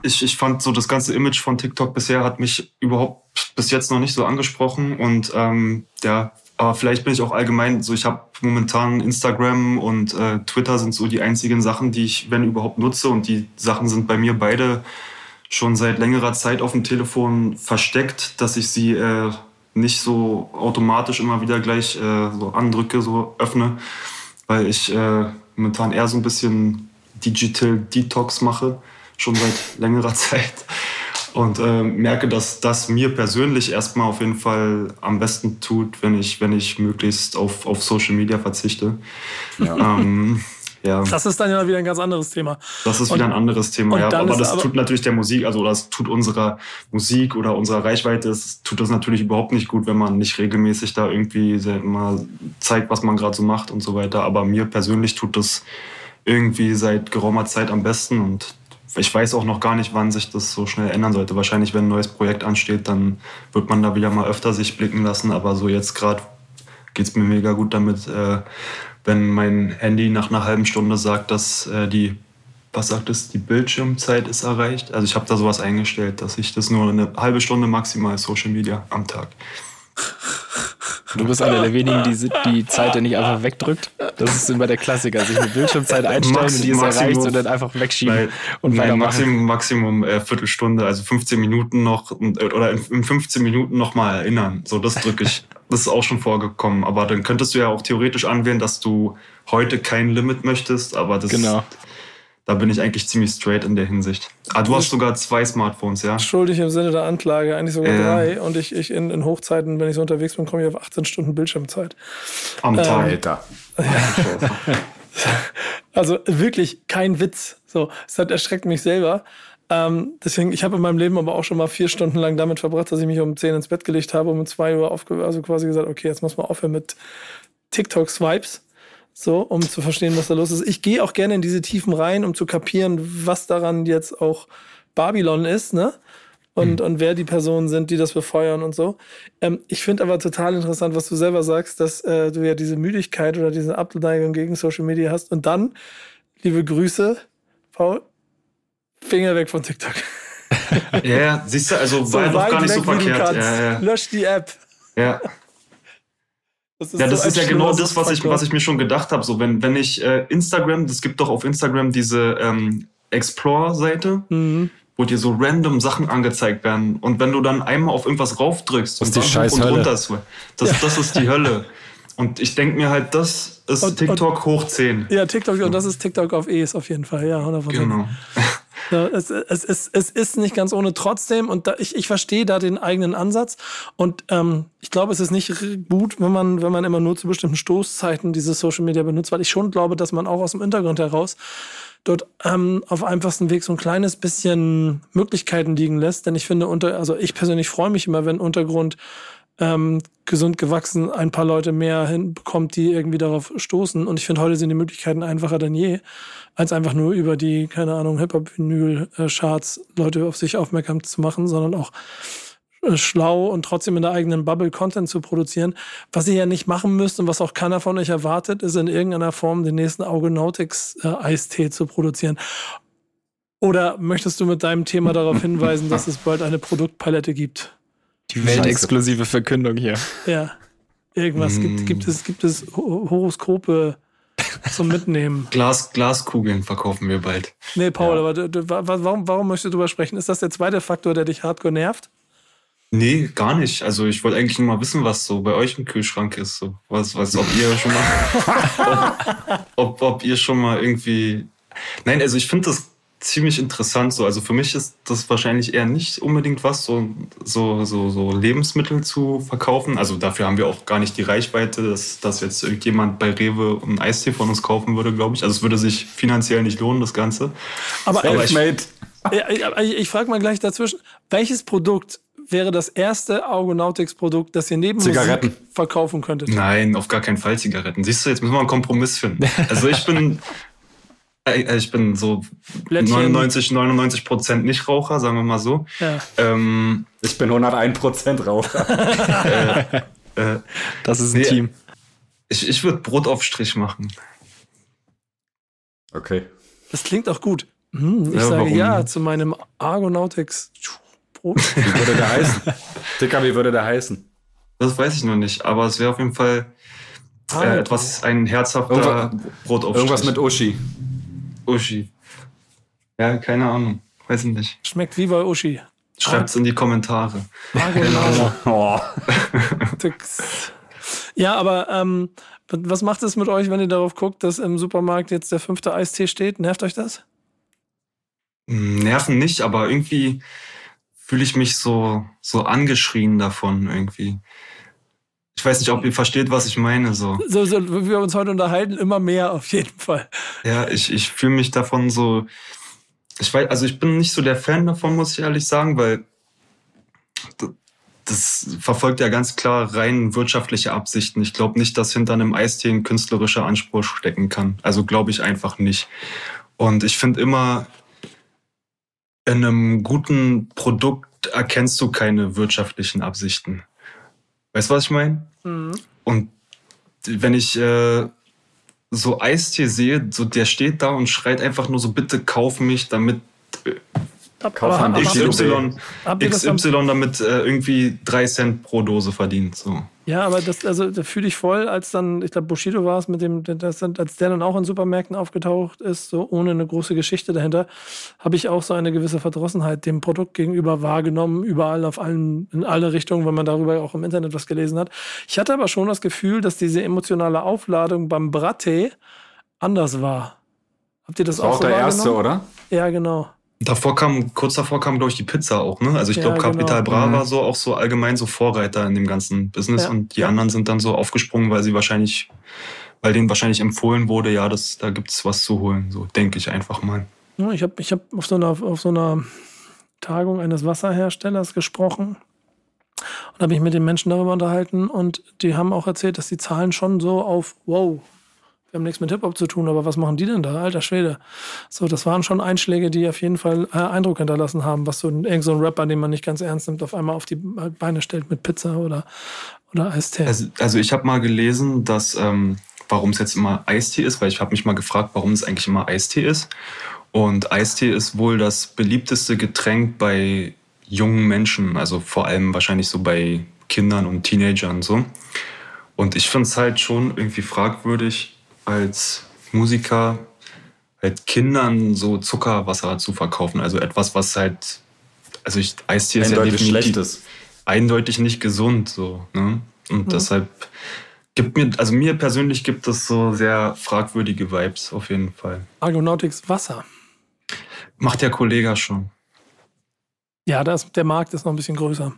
Ich, ich fand so das ganze Image von TikTok bisher hat mich überhaupt bis jetzt noch nicht so angesprochen und ähm, ja, aber vielleicht bin ich auch allgemein so, ich habe momentan Instagram und äh, Twitter sind so die einzigen Sachen, die ich, wenn überhaupt, nutze und die Sachen sind bei mir beide schon seit längerer Zeit auf dem Telefon versteckt, dass ich sie äh, nicht so automatisch immer wieder gleich äh, so andrücke, so öffne, weil ich äh, momentan eher so ein bisschen Digital Detox mache, schon seit längerer <laughs> Zeit. Und äh, merke, dass das mir persönlich erstmal auf jeden Fall am besten tut, wenn ich, wenn ich möglichst auf, auf Social Media verzichte. <laughs> Ähm, ja. Das ist dann ja wieder ein ganz anderes Thema. Das ist Und- wieder ein anderes Thema, ja. Aber das aber- tut natürlich der Musik, also das tut unserer Musik oder unserer Reichweite, es tut das natürlich überhaupt nicht gut, wenn man nicht regelmäßig da irgendwie mal zeigt, was man gerade so macht und so weiter. Aber mir persönlich tut das irgendwie seit geraumer Zeit am besten und ich weiß auch noch gar nicht, wann sich das so schnell ändern sollte. Wahrscheinlich, wenn ein neues Projekt ansteht, dann wird man da wieder mal öfter sich blicken lassen. Aber so jetzt gerade geht's mir mega gut damit, äh, wenn mein Handy nach einer halben Stunde sagt, dass äh, die, was sagt es, die Bildschirmzeit ist erreicht. Also ich habe da sowas eingestellt, dass ich das nur eine halbe Stunde maximal Social Media am Tag. Du bist einer der wenigen, die die Zeit ja nicht einfach wegdrückt. Das ist immer der Klassiker, sich eine Bildschirmzeit einstellen Maxi- und die ist erreicht Maximum- und dann einfach wegschieben Nein, und nein weitermachen. Maximum, Maximum äh, Viertelstunde, also 15 Minuten noch äh, oder in, in 15 Minuten noch mal erinnern. So, das drücke ich. <laughs> das ist auch schon vorgekommen. Aber dann könntest du ja auch theoretisch anwählen, dass du heute kein Limit möchtest. Aber das, Genau. Da bin ich eigentlich ziemlich straight in der Hinsicht. Ah, du hast sogar zwei Smartphones, ja? Schuldig im Sinne der Anklage, eigentlich sogar Ja. drei. Und ich, ich in, in Hochzeiten, wenn ich so unterwegs bin, komme ich auf 18 Stunden Bildschirmzeit. Am Ähm, Tag. Alter. <laughs> Also wirklich kein Witz. So, es hat erschreckt mich selber. Ähm, deswegen, ich habe in meinem Leben aber auch schon mal vier Stunden lang damit verbracht, dass ich mich um 10 ins Bett gelegt habe, um 2 Uhr aufge also quasi gesagt, okay, jetzt muss man aufhören mit TikTok-Swipes. So, um zu verstehen, was da los ist. Ich gehe auch gerne in diese Tiefen rein, um zu kapieren, was daran jetzt auch Babylon ist, ne? und, und wer die Personen sind, die das befeuern und so. Ähm, ich finde aber total interessant, was du selber sagst, dass äh, du ja diese Müdigkeit oder diese Abneigung gegen Social Media hast. Und dann, liebe Grüße, Paul, Finger weg von TikTok. <laughs> Ja, siehst du, also So war doch gar nicht weg, so verkehrt. Ja, ja. Lösch die App. ja. Das Ja, das so ist ja genau das, was ich, was ich mir schon gedacht habe. So, wenn, wenn ich äh, Instagram, das gibt doch auf Instagram diese ähm, Explore-Seite, Mhm. wo dir so random Sachen angezeigt werden. Und wenn du dann einmal auf irgendwas raufdrückst Das ist und die scheiß und Hölle. runter das, das ist die Hölle. Und ich denke mir halt, das ist Und- TikTok hoch 10. Ja, TikTok, und das ist TikTok auf E's auf jeden Fall, ja, 100%. Genau. Ja, es, es, es, es ist nicht ganz ohne. Trotzdem und da, ich, ich verstehe da den eigenen Ansatz. Und ähm, ich glaube, es ist nicht gut, wenn man, wenn man immer nur zu bestimmten Stoßzeiten diese Social Media benutzt, weil ich schon glaube, dass man auch aus dem Hintergrund heraus dort ähm, auf einfachsten Weg so ein kleines bisschen Möglichkeiten liegen lässt, denn ich finde unter, also ich persönlich freue mich immer, wenn Untergrund ähm, gesund gewachsen ein paar Leute mehr hinbekommt, die irgendwie darauf stoßen. Und ich finde, heute sind die Möglichkeiten einfacher denn je, als einfach nur über die, keine Ahnung, Hip-Hop-Vinyl-Charts Leute auf sich aufmerksam zu machen, sondern auch äh, schlau und trotzdem in der eigenen Bubble Content zu produzieren. Was ihr ja nicht machen müsst und was auch keiner von euch erwartet, ist in irgendeiner Form den nächsten Augonautics äh, zu produzieren. Oder möchtest du mit deinem Thema darauf hinweisen, dass es bald eine Produktpalette gibt? Die weltexklusive Verkündung hier. Ja. Irgendwas gibt, gibt es, gibt es Ho- Horoskope zum Mitnehmen. <laughs> Glas, Glaskugeln verkaufen wir bald. Nee, Paul, aber du, du, wa- warum, warum möchtest du drüber sprechen? Ist das der zweite Faktor, der dich hardcore nervt? Nee, gar nicht. Also ich wollte eigentlich nur mal wissen, was so bei euch im Kühlschrank ist. So. Was, was, ob ihr schon mal, ob, <laughs> ob, ob ihr schon mal irgendwie. Nein, also ich finde das ziemlich interessant so. Also für mich ist das wahrscheinlich eher nicht unbedingt was, so, so, so, so Lebensmittel zu verkaufen. Also dafür haben wir auch gar nicht die Reichweite, dass, dass jetzt irgendjemand bei Rewe einen Eistee von uns kaufen würde, glaube ich. Also es würde sich finanziell nicht lohnen, das Ganze. Aber, Aber ich- ich, ich, ich frage mal gleich dazwischen, welches Produkt wäre das erste Augonautics-Produkt, das ihr neben Zigaretten. Musik verkaufen könntet? Nein, auf gar keinen Fall Zigaretten. Siehst du, jetzt müssen wir einen Kompromiss finden. Also ich bin, <laughs> ich bin so Blättchen. 99, 99 Prozent Nichtraucher, sagen wir mal so. Ja. Ähm, Ich bin 101% Raucher. <laughs> äh, Das ist ein Nee. Team. ich ich würde Brotaufstrich machen. Okay. Das klingt auch gut. Hm, ich Ja, sage warum ja zu meinem Argonautics Brot. Wie würde der heißen? <laughs> Dicker, wie würde der heißen? Das weiß ich noch nicht, aber es wäre auf jeden Fall äh, etwas, ein herzhafter Irgendwas- Brotaufstrich. Irgendwas mit Uschi. Uschi. Ja, keine Ahnung. Weiß ich nicht. Schmeckt wie bei Uschi. Schreibt's in die Kommentare. Argonautics. <laughs> Oh. Ja, aber ähm, was macht es mit euch, wenn ihr darauf guckt, dass im Supermarkt jetzt der fünfte Eistee steht? Nervt euch das? Hm, Nerven nicht, aber irgendwie fühle ich mich so, so angeschrien davon irgendwie. Ich weiß nicht, ob ihr versteht, was ich meine. So. So, so wie wir uns heute unterhalten, immer mehr auf jeden Fall. Ja, ich, ich fühle mich davon so. Ich weiß, also ich bin nicht so der Fan davon, muss ich ehrlich sagen, weil das verfolgt ja ganz klar rein wirtschaftliche Absichten. Ich glaube nicht, dass hinter einem Eistee ein künstlerischer Anspruch stecken kann. Also glaube ich einfach nicht. Und ich finde immer, in einem guten Produkt erkennst du keine wirtschaftlichen Absichten. Weißt du, was ich meine? Und wenn ich äh, so Eistee sehe, so der steht da und schreit einfach nur so, bitte kauf mich, damit Kauf Aber ein habt- Bushido. XY, am- XY damit äh, irgendwie drei Cent pro Dose verdient. So. Ja, aber das, also, da fühle ich voll, als dann, ich glaube, Bushido war es, mit dem, das, dann- als der dann auch in Supermärkten aufgetaucht ist, so ohne eine große Geschichte dahinter, habe ich auch so eine gewisse Verdrossenheit dem Produkt gegenüber wahrgenommen, überall auf allen, in alle Richtungen, wenn man darüber auch im Internet was gelesen hat. Ich hatte aber schon das Gefühl, dass diese emotionale Aufladung beim Brattee anders war. Habt ihr das, Das war auch auch so der erste, oder? Ja, genau. Davor kam, kurz davor kam, glaube ich, die Pizza auch, ne? Also ich Ja, glaube, Capital genau. Bra Mhm. war so auch so allgemein so Vorreiter in dem ganzen Business Ja, und die ja. anderen sind dann so aufgesprungen, weil sie wahrscheinlich, weil denen wahrscheinlich empfohlen wurde, ja, das, da gibt's was zu holen. So denke ich einfach mal. Ja, Ich habe ich hab auf, so einer, auf so einer Tagung eines Wasserherstellers gesprochen und habe mich mit den Menschen darüber unterhalten und die haben auch erzählt, dass die Zahlen schon so auf, wow, wir haben nichts mit Hip-Hop zu tun, aber was machen die denn da? Alter Schwede. So, das waren schon Einschläge, die auf jeden Fall äh, Eindruck hinterlassen haben, was so ein, irgend so ein Rapper, den man nicht ganz ernst nimmt, auf einmal auf die Beine stellt mit Pizza oder, oder Eistee. Also, also ich habe mal gelesen, dass ähm, warum es jetzt immer Eistee ist, weil ich habe mich mal gefragt, warum es eigentlich immer Eistee ist. Und Eistee ist wohl das beliebteste Getränk bei jungen Menschen, also vor allem wahrscheinlich so bei Kindern und Teenagern und so. Und ich finde es halt schon irgendwie fragwürdig, als Musiker halt Kindern so Zuckerwasser zu verkaufen. Also etwas, was halt, also ich, Eistee ist Eindeutig ja definitiv schlechtes. eindeutig nicht gesund, so, ne? Und deshalb gibt mir, also mir persönlich gibt es so sehr fragwürdige Vibes auf jeden Fall. Argonautics Wasser. Macht der Kollege schon. Ja, das, der Markt ist noch ein bisschen größer.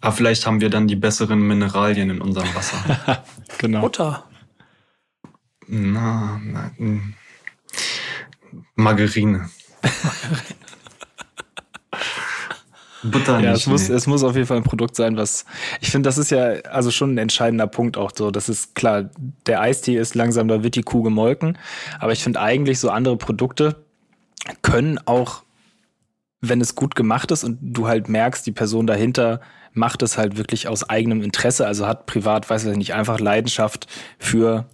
Aber vielleicht haben wir dann die besseren Mineralien in unserem Wasser. <laughs> Genau. Butter. Na, na, mm. Margarine. <laughs> Butter Ja, nicht. es muss, nee. es muss auf jeden Fall ein Produkt sein, was. Ich finde, das ist ja also schon ein entscheidender Punkt auch so. Das ist klar, der Eistee ist langsam, da wird die Kuh gemolken. Aber ich finde eigentlich so andere Produkte können auch, wenn es gut gemacht ist und du halt merkst, die Person dahinter macht es halt wirklich aus eigenem Interesse, also hat privat, weiß ich nicht, einfach Leidenschaft für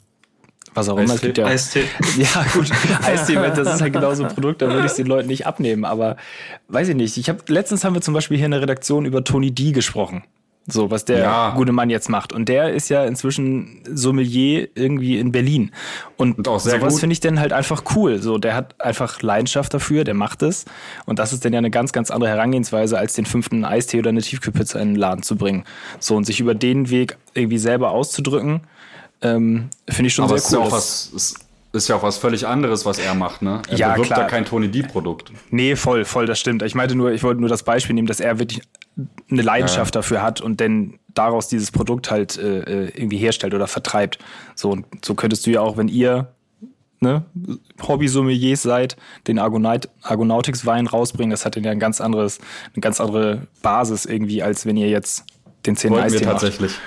was auch immer. Es gibt ja, Eistee. <laughs> ja, gut. Eistee, das ist halt genau so ein Produkt, da würde ich es den Leuten nicht abnehmen. Aber weiß ich nicht. Ich habe letztens haben wir zum Beispiel hier in der Redaktion über Tony D gesprochen. So, was der Ja. gute Mann jetzt macht. Und der ist ja inzwischen Sommelier irgendwie in Berlin. Und, Und sowas finde ich dann halt einfach cool. So, der hat einfach Leidenschaft dafür, der macht es. Und das ist dann ja eine ganz, ganz andere Herangehensweise, als den fünften Eistee oder eine Tiefkühlpizza in den Laden zu bringen. So, und sich über den Weg irgendwie selber auszudrücken, ähm, finde ich schon Aber sehr ist ja cool. auch was, es ist ja auch was völlig anderes, was er macht, ne? Er Ja, bewirbt klar. ja kein Tony D-Produkt. Nee, voll, voll, das stimmt. Ich meinte nur, ich wollte nur das Beispiel nehmen, dass er wirklich eine Leidenschaft dafür hat und dann daraus dieses Produkt halt äh, äh, irgendwie herstellt oder vertreibt. So, und so könntest du ja auch, wenn ihr ne, Hobby-Sommeliers seid, den Argonaut Argonautics-Wein rausbringen, das hat dann ja ein ganz anderes, eine ganz andere Basis irgendwie, als wenn ihr jetzt den 10 Wollten wir Eistee macht.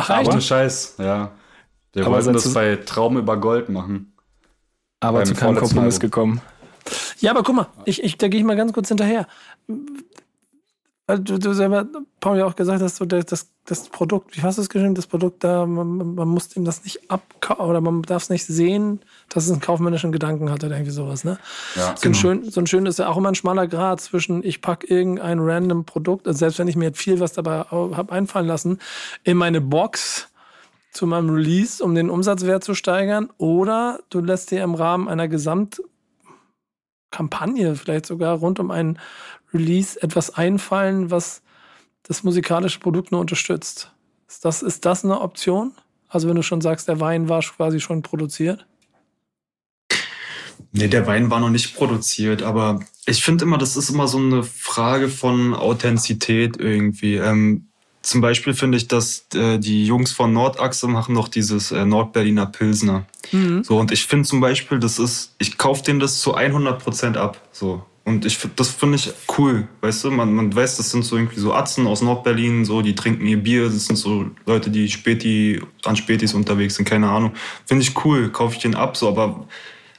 Ach, Aber echt? ohne Scheiß, ja. Wir Aber wollten das bei Traum über Gold machen. Aber zu keinem Kompromiss gekommen. Ja, aber guck mal, ich, ich, da gehe ich mal ganz kurz hinterher. Weil du, du selber, Paul, ja auch gesagt hast, so das, das, Produkt, wie hast du es geschrieben, das Produkt da, man, man muss ihm das nicht abkaufen oder man darf es nicht sehen, dass es einen kaufmännischen Gedanken hat oder irgendwie sowas, ne? Ja, So ein, schön, so ein schön ist ja auch immer ein schmaler Grad zwischen, ich packe irgendein random Produkt, also selbst wenn ich mir jetzt viel was dabei habe einfallen lassen, in meine Box zu meinem Release, um den Umsatzwert zu steigern, oder du lässt dir im Rahmen einer Gesamtkampagne vielleicht sogar rund um einen Release etwas einfallen, was das musikalische Produkt nur unterstützt. Ist das, ist das eine Option? Also wenn du schon sagst, der Wein war quasi schon produziert? Nee, der Wein war noch nicht produziert, aber ich finde immer, das ist immer so eine Frage von Authentizität irgendwie. Ähm, zum Beispiel finde ich, dass äh, die Jungs von Nordachse machen noch dieses äh, Nordberliner Pilsner. So, und ich finde zum Beispiel, das ist, ich kaufe denen das zu 100 Prozent ab. So. Und ich, das finde ich cool, weißt du? Man, man weiß, das sind so irgendwie so Atzen aus Nordberlin, so, die trinken ihr Bier, das sind so Leute, die Späti, an Spätis unterwegs sind, keine Ahnung. Finde ich cool, kaufe ich den ab, so, aber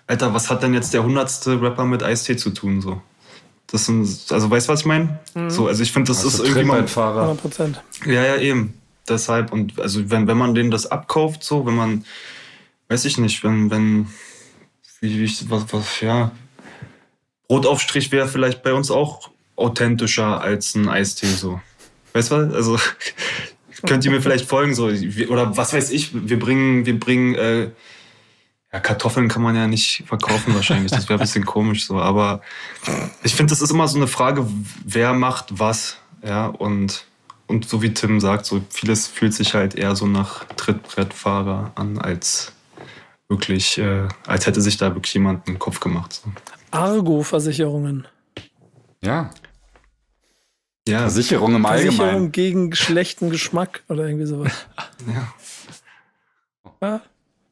Alter, was hat denn jetzt der hundertste Rapper mit Eistee zu tun, so? Das sind, also weißt du, was ich meine? So, also ich finde, das ist Also irgendwie mal, Trittbettfahrer. 100 Prozent. ja, ja, eben. Deshalb, und also wenn, wenn man denen das abkauft, so, wenn man, weiß ich nicht, wenn, wenn, wie, wie ich, was, was, ja, Brotaufstrich wäre vielleicht bei uns auch authentischer als ein Eistee, so. Weißt du, was? also, <laughs> könnt ihr mir vielleicht folgen, so, oder was weiß ich, wir bringen, wir bringen, äh, ja, Kartoffeln kann man ja nicht verkaufen wahrscheinlich, das wäre ein bisschen komisch so, aber ich finde, das ist immer so eine Frage, wer macht was, ja, und, und so wie Tim sagt, so vieles fühlt sich halt eher so nach Trittbrettfahrer an, als wirklich, äh, als hätte sich da wirklich jemand einen Kopf gemacht. So. Argo-Versicherungen. Ja, Ja, Versicherung im Versicherung Allgemeinen. gegen schlechten Geschmack oder irgendwie sowas. <laughs> ja. Ja.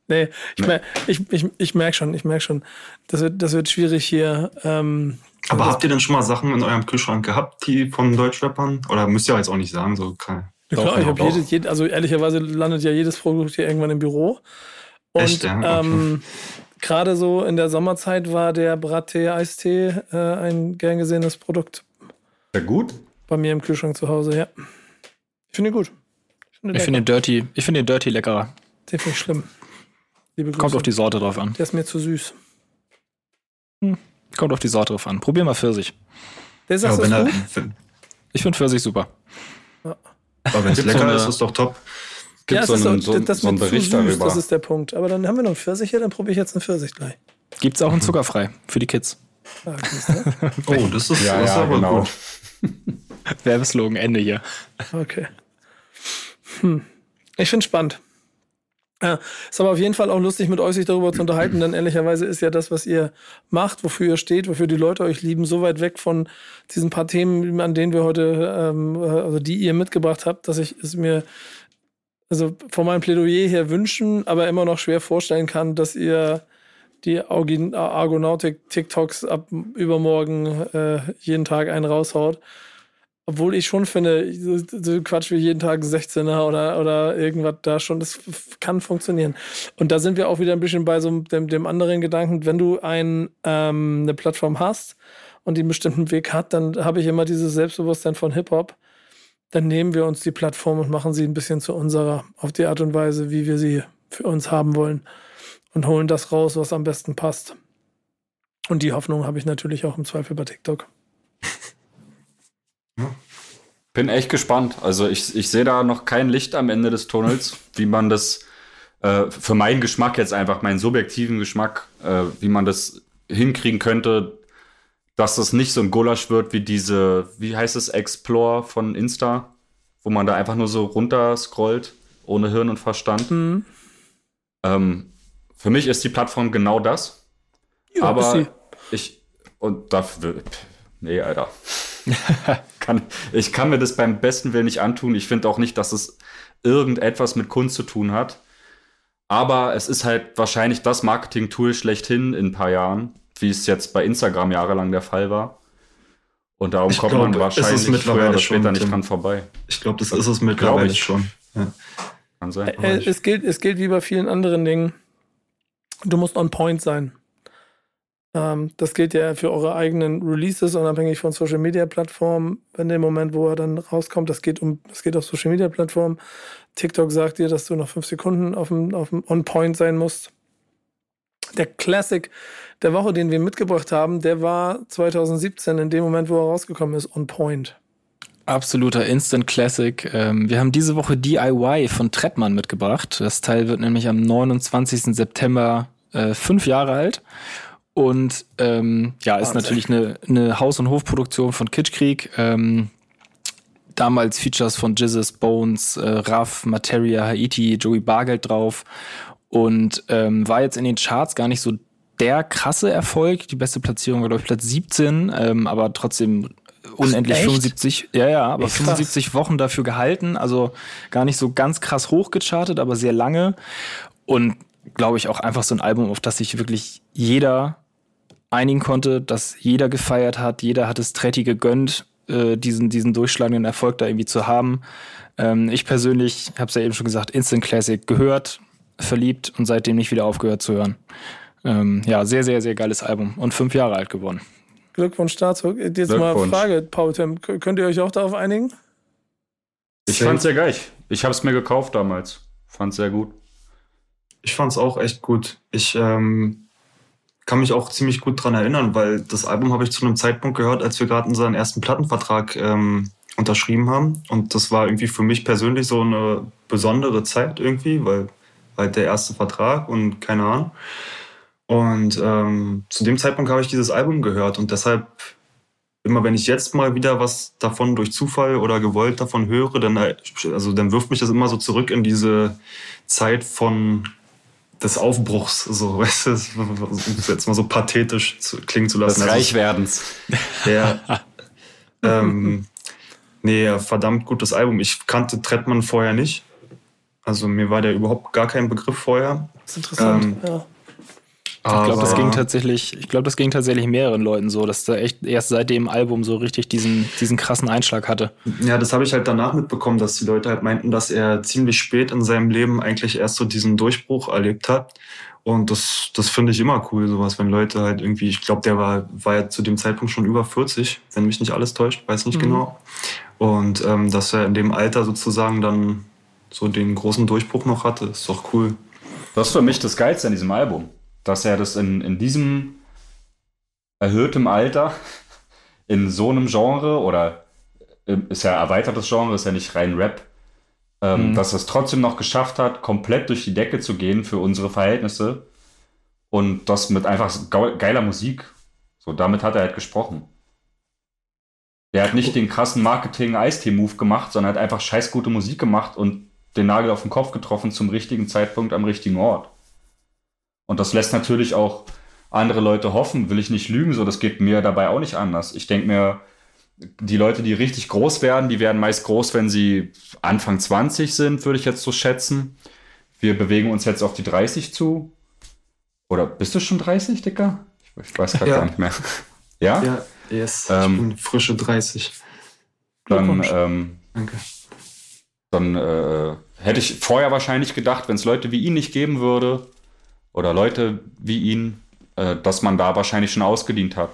Nee, ich, mer ich, ich, ich merke schon, ich merke schon, das wird, das wird schwierig hier. Ähm, Aber das- habt ihr denn schon mal Sachen in eurem Kühlschrank gehabt, die von Deutschrappern? Oder müsst ihr jetzt auch nicht sagen, so kein. Ja, klar, Doch, ich ja, habe jedes, jed, also ehrlicherweise landet ja jedes Produkt hier irgendwann im Büro. Und Echt, ja? Okay. ähm, gerade so in der Sommerzeit war der Brattee Eistee äh, ein gern gesehenes Produkt Ja, gut. bei mir im Kühlschrank zu Hause, ja. Ich finde ihn gut. Ich finde Ich finde den Dirty, ich finde den Dirty leckerer. den finde ich schlimm. Kommt auf die Sorte drauf an. der ist mir zu süß. Kommt auf die Sorte drauf an. Probier mal Pfirsich. Der Ja, sagt wenn das er, gut? wenn Ich finde Pfirsich super. aber wenn es lecker so eine- ist, ist doch top. Gibt es so ist einen, so, das so einen Bericht süß, darüber. das ist der Punkt. Aber dann haben wir noch einen Pfirsich hier, dann probiere ich jetzt einen Pfirsich gleich. Gibt's auch in zuckerfrei für die Kids. Ah? <laughs> Oh, das ist, ja, das ist ja, aber genau. gut. <laughs> Werbeslogan Ende hier. Okay. Hm. Ich finde spannend. Ja, ist aber auf jeden Fall auch lustig, mit euch sich darüber zu unterhalten, denn ehrlicherweise ist ja das, was ihr macht, wofür ihr steht, wofür die Leute euch lieben, so weit weg von diesen paar Themen, an denen wir heute, ähm, äh, also die ihr mitgebracht habt, dass ich es mir also von meinem Plädoyer her wünschen, aber immer noch schwer vorstellen kann, dass ihr die Argonautik-TikToks ab übermorgen äh, jeden Tag einen raushaut. Obwohl ich schon finde, so, Quatsch wie jeden Tag ein 16er oder, oder irgendwas da schon, das kann funktionieren. Und da sind wir auch wieder ein bisschen bei so dem, dem anderen Gedanken, wenn du ein, ähm, eine Plattform hast und die einen bestimmten Weg hat, dann habe ich immer dieses Selbstbewusstsein von Hip-Hop. Dann nehmen wir uns die Plattform und machen sie ein bisschen zu unserer, auf die Art und Weise, wie wir sie für uns haben wollen. Und holen das raus, was am besten passt. Und die Hoffnung habe ich natürlich auch im Zweifel bei TikTok. Bin echt gespannt. Also ich, ich sehe da noch kein Licht am Ende des Tunnels, wie man das äh, für meinen Geschmack jetzt einfach, meinen subjektiven Geschmack, äh, wie man das hinkriegen könnte, dass das nicht so ein Gulasch wird wie diese, wie heißt es, Explore von Insta, wo man da einfach nur so runter scrollt, ohne Hirn und Verstand. Mhm. Ähm, für mich ist die Plattform genau das. Ja, aber ich und dafür nee, Alter. <laughs> kann, ich kann mir das beim besten Willen nicht antun. Ich finde auch nicht, dass es irgendetwas mit Kunst zu tun hat. Aber es ist halt wahrscheinlich das Marketing-Tool schlechthin in ein paar Jahren, wie es jetzt bei Instagram jahrelang der Fall war. Und darum Ich kommt glaub, man es ist wahrscheinlich früher mittlerweile oder später schon, nicht dran vorbei. Ich glaube, das ist es mittlerweile ich. schon. Ja. Kann sein. Äh, es, gilt, es gilt wie bei vielen anderen Dingen. Du musst on point sein. Ähm, das gilt ja für eure eigenen Releases, unabhängig von Social Media Plattformen. Wenn der Moment, wo er dann rauskommt, das geht um, das geht auf Social Media Plattformen. TikTok sagt dir, dass du noch fünf Sekunden auf dem, auf dem on point sein musst. Der Classic der Woche, den wir mitgebracht haben, der war 2017, in dem Moment, wo er rausgekommen ist, on point. Absoluter Instant Classic. Ähm, wir haben diese Woche DIY von Trettmann mitgebracht. Das Teil wird nämlich am 29. September äh, fünf Jahre alt. Und ähm, ja, ist Wahnsinn. natürlich eine, eine Haus- und Hofproduktion von Kitschkrieg. Ähm, damals Features von Jizzes, Bones, äh, Raff, Materia, Haiti, Joey Bargeld drauf. Und ähm, war jetzt in den Charts gar nicht so der krasse Erfolg. Die beste Platzierung war, glaube ich, Platz 17, ähm, aber trotzdem unendlich echt? 75, ja, ja, aber Echt krass. 75 Wochen dafür gehalten. Also gar nicht so ganz krass hochgechartet, aber sehr lange. Und glaube ich auch einfach so ein Album, auf das sich wirklich jeder einigen konnte, dass jeder gefeiert hat, jeder hat es Tretti gegönnt, äh, diesen, diesen durchschlagenden Erfolg da irgendwie zu haben. Ähm, ich persönlich, habe es ja eben schon gesagt, Instant Classic gehört, verliebt und seitdem nicht wieder aufgehört zu hören. Ähm, ja, sehr, sehr, sehr geiles Album und fünf Jahre alt geworden. Glückwunsch dazu. Jetzt mal. Frage, Paul Tim, könnt ihr euch auch darauf einigen? Ich fand's sehr geil. Ich habe es mir gekauft damals. Fand's sehr gut. Ich fand es auch echt gut. Ich ähm, kann mich auch ziemlich gut dran erinnern, weil das Album habe ich zu einem Zeitpunkt gehört, als wir gerade unseren ersten Plattenvertrag ähm, unterschrieben haben. Und das war irgendwie für mich persönlich so eine besondere Zeit irgendwie, weil halt der erste Vertrag und keine Ahnung. Und ähm, zu dem Zeitpunkt habe ich dieses Album gehört und deshalb immer wenn ich jetzt mal wieder was davon durch Zufall oder gewollt davon höre, dann, also, dann wirft mich das immer so zurück in diese Zeit von des Aufbruchs, so, <laughs> weißt du, um es jetzt mal so pathetisch zu, klingen zu lassen. Des Also, Reichwerdens. der, <laughs> ähm, nee, verdammt gutes Album. Ich kannte Trettmann vorher nicht. Also mir war der überhaupt gar kein Begriff vorher. Das ist interessant. Ähm, ja. Ich glaube, das ging tatsächlich, ich glaube, das ging tatsächlich mehreren Leuten so, dass er echt erst seit dem Album so richtig diesen, diesen krassen Einschlag hatte. Ja, das habe ich halt danach mitbekommen, dass die Leute halt meinten, dass er ziemlich spät in seinem Leben eigentlich erst so diesen Durchbruch erlebt hat. Und das, das finde ich immer cool, sowas, wenn Leute halt irgendwie, ich glaube, der war, war ja zu dem Zeitpunkt schon über 40, wenn mich nicht alles täuscht, weiß nicht mhm. genau. Und ähm, dass er in dem Alter sozusagen dann so den großen Durchbruch noch hatte, ist doch cool. Das ist für mich das Geilste an diesem Album dass er das in, in diesem erhöhtem Alter <laughs> in so einem Genre oder ähm, ist ja erweitertes Genre, ist ja nicht rein Rap, ähm, mhm. dass er es trotzdem noch geschafft hat, komplett durch die Decke zu gehen für unsere Verhältnisse und das mit einfach geiler Musik. So, damit hat er halt gesprochen. Der hat nicht den krassen Marketing-Eistee-Move gemacht, sondern hat einfach scheiß gute Musik gemacht und den Nagel auf den Kopf getroffen zum richtigen Zeitpunkt am richtigen Ort. Und das lässt natürlich auch andere Leute hoffen, will ich nicht lügen, so das geht mir dabei auch nicht anders. Ich denke mir, die Leute, die richtig groß werden, die werden meist groß, wenn sie Anfang 20 sind, würde ich jetzt so schätzen. Wir bewegen uns jetzt auf die 30 zu. Oder bist du schon 30, Dicker? Ich, weiß gerade ja. gar nicht mehr. Ja? Ja, yes. Ähm, ich bin frische 30. Dann, ähm, Danke. Dann äh, hätte ich vorher wahrscheinlich gedacht, wenn es Leute wie ihn nicht geben würde, oder Leute wie ihn, äh, dass man da wahrscheinlich schon ausgedient hat.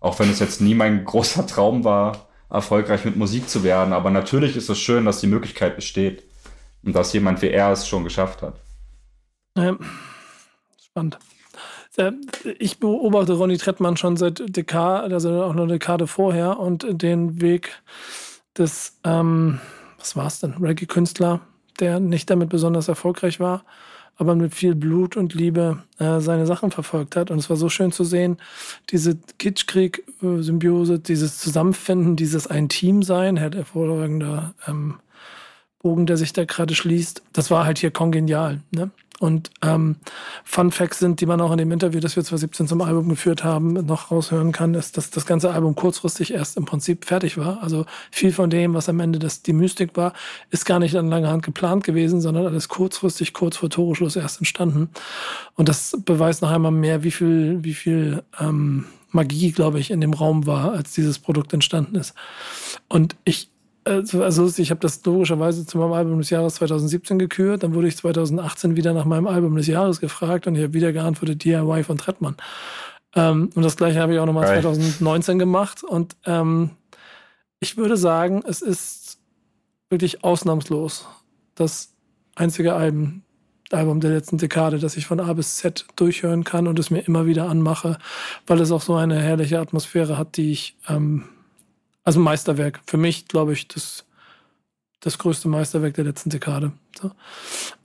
Auch wenn es jetzt nie mein <laughs> großer Traum war, erfolgreich mit Musik zu werden. Aber natürlich ist es schön, dass die Möglichkeit besteht und dass jemand wie er es schon geschafft hat. Ja, spannend. Äh, ich beobachte Ronny Trettmann schon seit Dekade, also auch eine Dekade vorher und den Weg des, ähm, was war es denn, Reggae-Künstler, der nicht damit besonders erfolgreich war aber mit viel Blut und Liebe äh, seine Sachen verfolgt hat. Und es war so schön zu sehen, diese Kitschkrieg-Symbiose, dieses Zusammenfinden, dieses ein Team sein, hervorragender ähm, Bogen, der sich da gerade schließt. Das war halt hier kongenial. Ne? Und ähm, Fun Facts sind, die man auch in dem Interview, das wir 2017 zum Album geführt haben, noch raushören kann, ist, dass das ganze Album kurzfristig erst im Prinzip fertig war. Also viel von dem, was am Ende das, die Mystik war, ist gar nicht an langer Hand geplant gewesen, sondern alles kurzfristig, kurz vor Toreschluss erst entstanden. Und das beweist noch einmal mehr, wie viel, wie viel ähm, Magie, glaube ich, in dem Raum war, als dieses Produkt entstanden ist. Und ich also, also ich habe das logischerweise zu meinem Album des Jahres 2017 gekürt. Dann wurde ich 2018 wieder nach meinem Album des Jahres gefragt und ich habe wieder geantwortet DIY von Trettmann. Ähm, und das gleiche habe ich auch nochmal 2019 gemacht. Und ähm, ich würde sagen, es ist wirklich ausnahmslos das einzige Album, Album der letzten Dekade, das ich von A bis Z durchhören kann und es mir immer wieder anmache, weil es auch so eine herrliche Atmosphäre hat, die ich ähm, also ein Meisterwerk. Für mich, glaube ich, das, das größte Meisterwerk der letzten Dekade. So.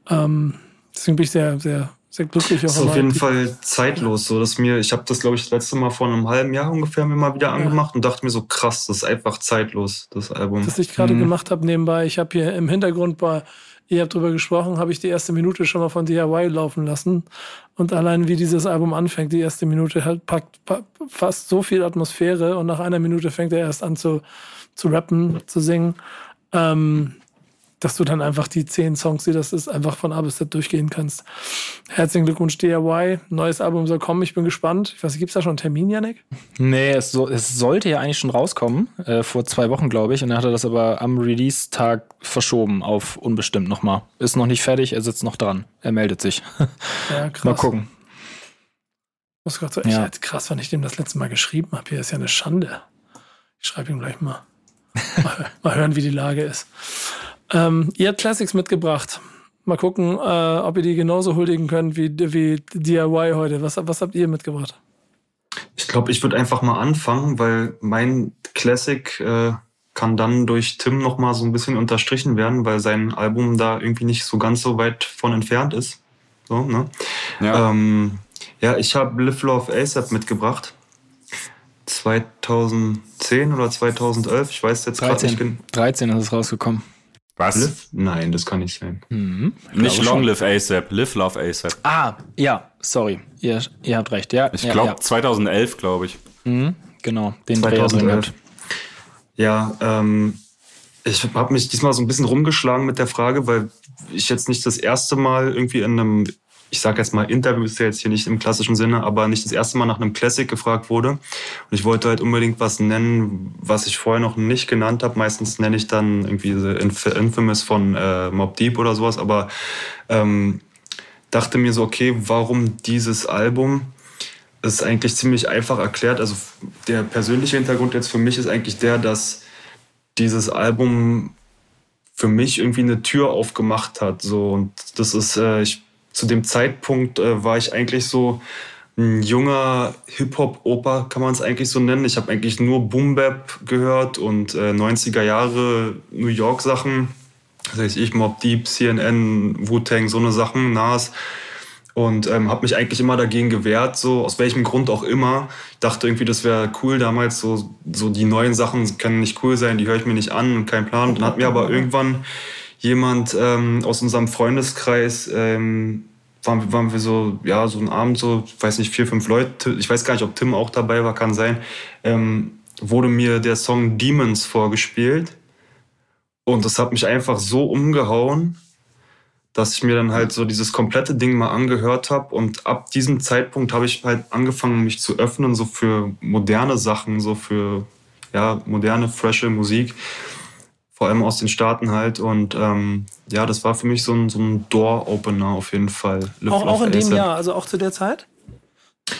Ähm, deswegen bin ich sehr, sehr, sehr glücklich. Das ist auf jeden Fall zeitlos. So, dass mir, ich habe das, glaube ich, das letzte Mal vor einem halben Jahr ungefähr mir mal wieder ja. angemacht und dachte mir so, krass, das ist einfach zeitlos, das Album. Was ich gerade mhm. gemacht habe nebenbei, ich habe hier im Hintergrund bei ihr habt drüber gesprochen, habe ich die erste Minute schon mal von DIY laufen lassen. Und allein wie dieses Album anfängt, die erste Minute halt packt, fast so viel Atmosphäre und nach einer Minute fängt er erst an zu, zu rappen, zu singen. Ähm, dass du dann einfach die zehn Songs, die das ist, einfach von A bis Z durchgehen kannst. Herzlichen Glückwunsch DIY. Neues Album soll kommen. Ich bin gespannt. Ich weiß nicht, gibt es da schon einen Termin, Janik? Nee, es, so, es sollte ja eigentlich schon rauskommen. Äh, vor zwei Wochen, glaube ich. Und dann hat er das aber am Release-Tag verschoben auf unbestimmt nochmal. Ist noch nicht fertig, er sitzt noch dran. Er meldet sich. <laughs> Ja, krass. Mal gucken. Muss gerade so echt ja. krass, wenn ich dem das letzte Mal geschrieben habe. Hier ist ja eine Schande. Ich schreibe ihm gleich mal. <laughs> mal. mal hören, wie die Lage ist. Ähm, ihr habt Classics mitgebracht. Mal gucken, äh, ob ihr die genauso huldigen könnt wie, wie DIY heute. Was, was habt ihr mitgebracht? Ich glaube, ich würde einfach mal anfangen, weil mein Classic äh, kann dann durch Tim noch mal so ein bisschen unterstrichen werden, weil sein Album da irgendwie nicht so ganz so weit von entfernt ist. So, ne? Ja, ähm, ja ich habe Live Love ASAP mitgebracht. 2010 oder 2011, ich weiß jetzt gerade nicht genau. 13 ist es rausgekommen. Was? Live? Nein, das kann nicht sein. Mhm, nicht Long Live ASAP, Live Love ASAP. Ah, ja, sorry. Ihr, ihr habt recht, ja. Ich ja, glaube ja. 2011, glaube ich. Mhm, genau, den 2011. Ja, ähm, ich habe mich diesmal so ein bisschen rumgeschlagen mit der Frage, weil ich jetzt nicht das erste Mal irgendwie in einem ich sage jetzt mal Interview ist ja jetzt hier nicht im klassischen Sinne, aber nicht das erste Mal nach einem Classic gefragt wurde. Und ich wollte halt unbedingt was nennen, was ich vorher noch nicht genannt habe. Meistens nenne ich dann irgendwie The Infamous von äh, Mob Deep oder sowas, aber ähm, dachte mir so, okay, warum dieses Album? Das ist eigentlich ziemlich einfach erklärt. Also der persönliche Hintergrund jetzt für mich ist eigentlich der, dass dieses Album für mich irgendwie eine Tür aufgemacht hat. So und das ist, äh, ich zu dem Zeitpunkt äh, war ich eigentlich so ein junger Hip-Hop-Oper, kann man es eigentlich so nennen. Ich habe eigentlich nur Boom-Bap gehört und äh, 90er Jahre New York-Sachen. Das heißt, ich, Mob Deep, CNN, Wu-Tang, so eine Sachen, Nas. Und ähm, habe mich eigentlich immer dagegen gewehrt, so aus welchem Grund auch immer. Ich dachte irgendwie, das wäre cool damals, so, so die neuen Sachen können nicht cool sein, die höre ich mir nicht an und kein Plan. Und dann hat mir aber irgendwann jemand ähm, aus unserem Freundeskreis, ähm, waren, waren wir so, ja, so ein Abend, so, ich weiß nicht, vier, fünf Leute, ich weiß gar nicht, ob Tim auch dabei war, kann sein, ähm, wurde mir der Song Demons vorgespielt. Und das hat mich einfach so umgehauen, dass ich mir dann halt so dieses komplette Ding mal angehört habe. Und ab diesem Zeitpunkt habe ich halt angefangen, mich zu öffnen, so für moderne Sachen, so für ja, moderne, frische Musik vor allem aus den Staaten halt. Und ähm, ja, das war für mich so ein, so ein Door-Opener auf jeden Fall. Live auch, auch in dem Jahr, also auch zu der Zeit?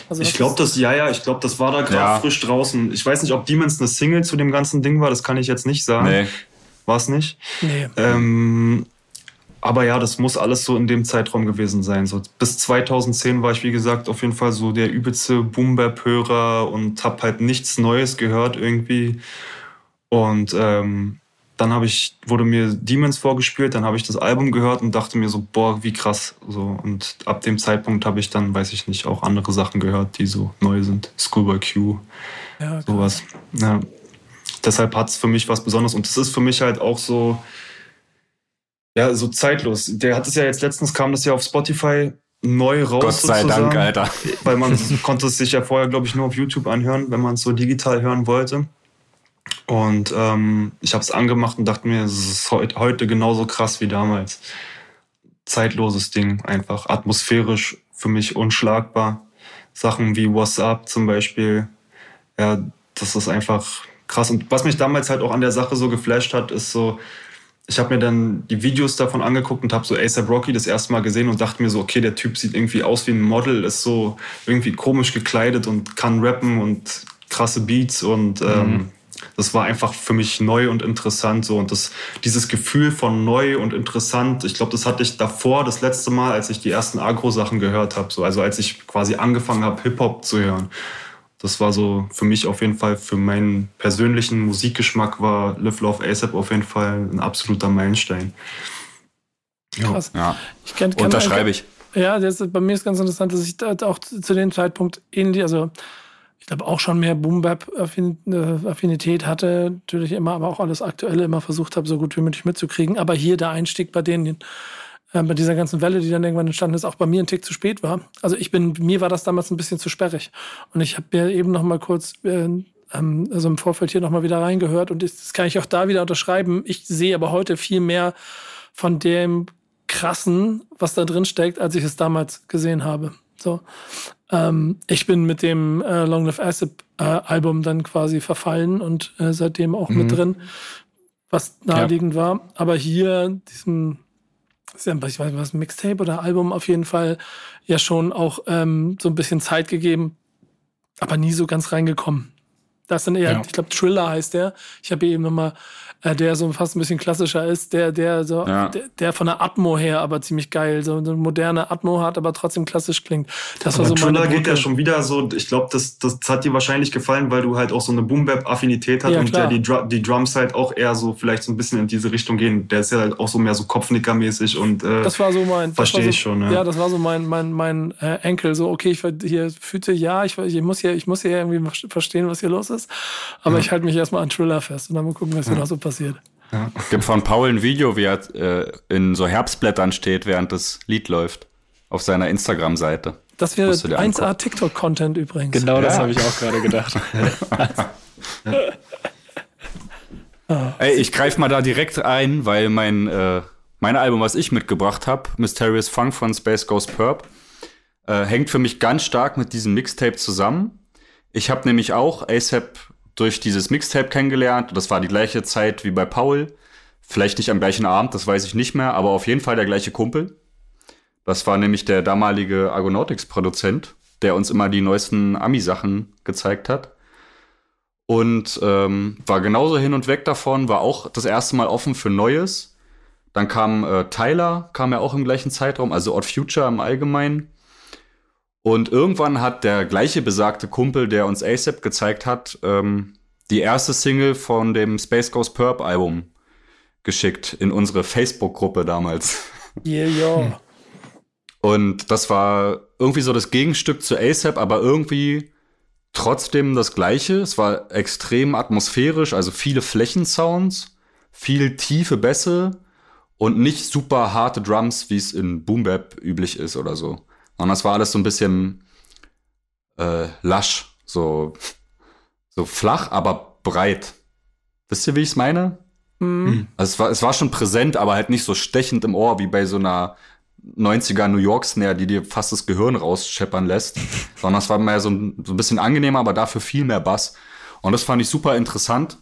Also ich glaube, das, ja, ja, ich glaube, das war da gerade ja. frisch draußen. Ich weiß nicht, ob Demons eine Single zu dem ganzen Ding war, das kann ich jetzt nicht sagen. Nee. War es nicht? Nee. Ähm, aber ja, das muss alles so in dem Zeitraum gewesen sein. So bis 2010 war ich, wie gesagt, auf jeden Fall so der übelste Boom-Bap-Hörer und habe halt nichts Neues gehört irgendwie. Und ähm, dann habe ich, wurde mir Demons vorgespielt, dann habe ich das Album gehört und dachte mir so, boah, wie krass. So. Und ab dem Zeitpunkt habe ich dann, weiß ich nicht, auch andere Sachen gehört, die so neu sind. Schoolboy Q, ja, sowas. Ja. Deshalb hat es für mich was Besonderes. Und es ist für mich halt auch so, ja, so zeitlos. Der hat es ja jetzt letztens kam das ja auf Spotify neu raus. Gott sei Dank, Alter. Weil man <laughs> konnte es sich ja vorher, glaube ich, nur auf YouTube anhören, wenn man es so digital hören wollte. Und ähm, ich habe es angemacht und dachte mir, es ist heute genauso krass wie damals. Zeitloses Ding, einfach atmosphärisch für mich unschlagbar. Sachen wie What's Up zum Beispiel, ja, das ist einfach krass. Und was mich damals halt auch an der Sache so geflasht hat, ist so, ich habe mir dann die Videos davon angeguckt und habe so ASAP Rocky das erste Mal gesehen und dachte mir so, okay, der Typ sieht irgendwie aus wie ein Model, ist so irgendwie komisch gekleidet und kann rappen und krasse Beats und ähm, mhm. Das war einfach für mich neu und interessant so. Und das dieses Gefühl von neu und interessant ich glaube das hatte ich davor das letzte Mal als ich die ersten Agro Sachen gehört habe so. Also als ich quasi angefangen habe Hip Hop zu hören. Das war so für mich auf jeden Fall für meinen persönlichen Musikgeschmack war Live Love ASAP auf jeden Fall ein absoluter Meilenstein. Krass. ja. Ich kenn, kenn unterschreibe ich. Ja das, bei mir ist ganz interessant dass ich da auch zu dem Zeitpunkt ähnlich also ich glaube auch schon mehr Boom-Bap-Affinität hatte, natürlich immer, aber auch alles Aktuelle immer versucht habe, so gut wie möglich mitzukriegen. Aber hier der Einstieg bei denen, äh, bei dieser ganzen Welle, die dann irgendwann entstanden ist, auch bei mir ein Tick zu spät war. Also ich bin, mir war das damals ein bisschen zu sperrig. Und ich habe mir eben noch mal kurz äh, ähm, also im Vorfeld hier noch mal wieder reingehört und das kann ich auch da wieder unterschreiben. Ich sehe aber heute viel mehr von dem krassen, was da drin steckt, als ich es damals gesehen habe. So. Ähm, ich bin mit dem äh, Long Live Acid äh, Album dann quasi verfallen und äh, seitdem auch mhm. mit drin, was naheliegend ja. war. Aber hier, diesem, ich weiß nicht, was, Mixtape oder Album auf jeden Fall, ja schon auch ähm, so ein bisschen Zeit gegeben, aber nie so ganz reingekommen. Das sind eher, ja. ich glaube, Triller heißt der. Ich habe eben nochmal äh, der so fast ein bisschen klassischer ist, der, der so, ja. der, der, von der Atmo her aber ziemlich geil, so eine moderne Atmo hat, aber trotzdem klassisch klingt. Das aber war so Triller geht ja schon wieder so, ich glaube, das, das hat dir wahrscheinlich gefallen, weil du halt auch so eine Boom-Bap-Affinität hast ja, und ja die, die Drums halt auch eher so vielleicht so ein bisschen in diese Richtung gehen. Der ist ja halt auch so mehr so Kopfnicker-mäßig und äh, das war so mein, verstehe so, ich schon. Ja. ja, das war so mein, mein, mein äh, Enkel, so okay, ich hier fühlte ja, ich, ich muss hier, ich muss hier irgendwie verstehen, was hier los ist, aber ich halte mich erstmal an Triller fest und dann mal gucken, was hier noch so passiert. Ja. Gibt von Paul ein Video, wie er äh, in so Herbstblättern steht, während das Lied läuft. Auf seiner Instagram-Seite. Das wäre 1A TikTok-Content übrigens. Genau, das habe ich auch gerade gedacht. <laughs> Ey, ich greife mal da direkt ein, weil mein, äh, mein Album, was ich mitgebracht habe, Mysterious Funk von Space Ghost Perp, äh, hängt für mich ganz stark mit diesem Mixtape zusammen. Ich habe nämlich auch ASAP durch dieses Mixtape kennengelernt. Das war die gleiche Zeit wie bei Paul. Vielleicht nicht am gleichen Abend, das weiß ich nicht mehr, aber auf jeden Fall der gleiche Kumpel. Das war nämlich der damalige Argonautics-Produzent, der uns immer die neuesten Ami-Sachen gezeigt hat. Und ähm, war genauso hin und weg davon, war auch das erste Mal offen für Neues. Dann kam äh, Tyler, kam ja auch im gleichen Zeitraum, also Odd Future im Allgemeinen. Und irgendwann hat der gleiche besagte Kumpel, der uns ASAP gezeigt hat, ähm, die erste Single von dem Space Ghost Perp Album geschickt in unsere Facebook-Gruppe damals. <laughs> Yeah, yeah. Und das war irgendwie so das Gegenstück zu ASAP, aber irgendwie trotzdem das Gleiche. Es war extrem atmosphärisch, also viele Flächensounds, viel tiefe Bässe und nicht super harte Drums, wie es in Boom Bap üblich ist oder so. Und das war alles so ein bisschen äh, lasch, so, so flach, aber breit. Wisst ihr, wie ich es meine? Mhm. Also es war, es war schon präsent, aber halt nicht so stechend im Ohr wie bei so einer 90er New York Snare, die dir fast das Gehirn rausscheppern lässt, <laughs> sondern es war mehr so ein, so ein bisschen angenehmer, aber dafür viel mehr Bass. Und das fand ich super interessant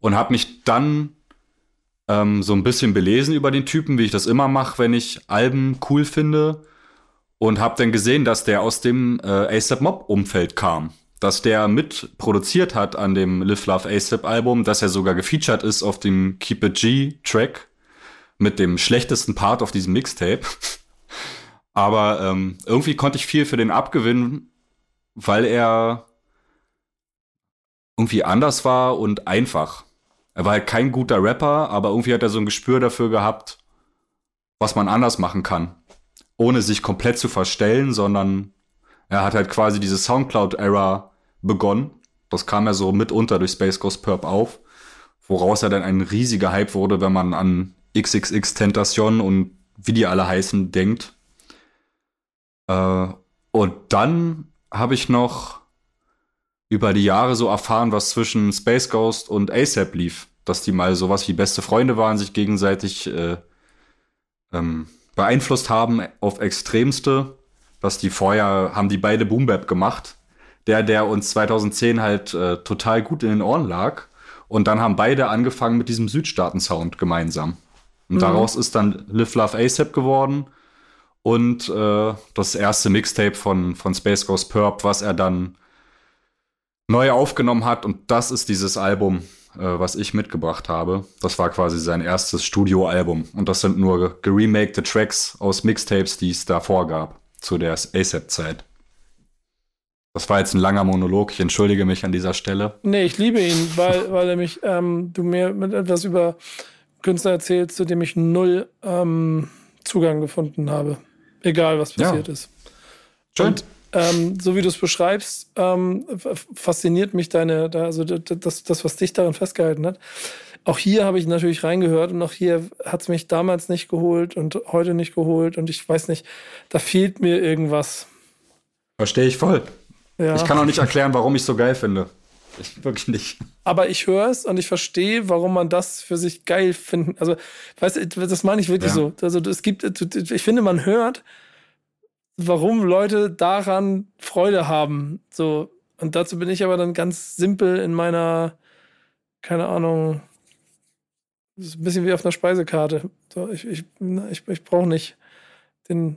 und habe mich dann ähm, so ein bisschen belesen über den Typen, wie ich das immer mache, wenn ich Alben cool finde und habe dann gesehen, dass der aus dem äh, ASAP Mob Umfeld kam, dass der mit produziert hat an dem Live Love ASAP Album, dass er sogar gefeatured ist auf dem Keep It G Track mit dem schlechtesten Part auf diesem Mixtape. <laughs> Aber ähm, irgendwie konnte ich viel für den abgewinnen, weil er irgendwie anders war und einfach. Er war halt kein guter Rapper, aber irgendwie hat er so ein Gespür dafür gehabt, was man anders machen kann. Ohne sich komplett zu verstellen, sondern er hat halt quasi diese Soundcloud-Era begonnen. Das kam ja so mitunter durch Space Ghost Perp auf, woraus er dann ein riesiger Hype wurde, wenn man an XXX Tentation und wie die alle heißen, denkt. Äh, und dann habe ich noch über die Jahre so erfahren, was zwischen Space Ghost und ASAP lief. Dass die mal sowas wie beste Freunde waren, sich gegenseitig äh, ähm, beeinflusst haben auf Extremste. Dass die vorher haben die beide Boom Bap gemacht. Der, der uns 2010 halt äh, total gut in den Ohren lag. Und dann haben beide angefangen mit diesem Südstaaten-Sound gemeinsam. Und mhm. daraus ist dann Live Love ASAP geworden und äh, das erste Mixtape von, von Space Ghost Perp, was er dann neu aufgenommen hat. Und das ist dieses Album, äh, was ich mitgebracht habe. Das war quasi sein erstes Studioalbum. Und das sind nur geremakte Tracks aus Mixtapes, die es davor gab, zu der ASAP-Zeit. Das war jetzt ein langer Monolog. Ich entschuldige mich an dieser Stelle. Nee, ich liebe ihn, weil, weil er mich, ähm, du mir mit etwas über Künstler erzählt, zu dem ich null ähm, Zugang gefunden habe. Egal, was passiert ja. ist. Schön. Und ähm, so wie du es beschreibst, ähm, fasziniert mich deine, also das, das, was dich daran festgehalten hat. Auch hier habe ich natürlich reingehört und auch hier hat es mich damals nicht geholt und heute nicht geholt und ich weiß nicht, da fehlt mir irgendwas. Verstehe ich voll. Ja. Ich kann auch nicht erklären, warum ich es so geil finde. Ich, wirklich nicht. Aber ich höre es und ich verstehe, warum man das für sich geil finden. Also, weißt du, das meine ich wirklich ja. so. Also, es gibt, ich finde, man hört, warum Leute daran Freude haben. So. Und dazu bin ich aber dann ganz simpel in meiner, keine Ahnung, das ist ein bisschen wie auf einer Speisekarte. So, ich ich, ich, ich brauche nicht den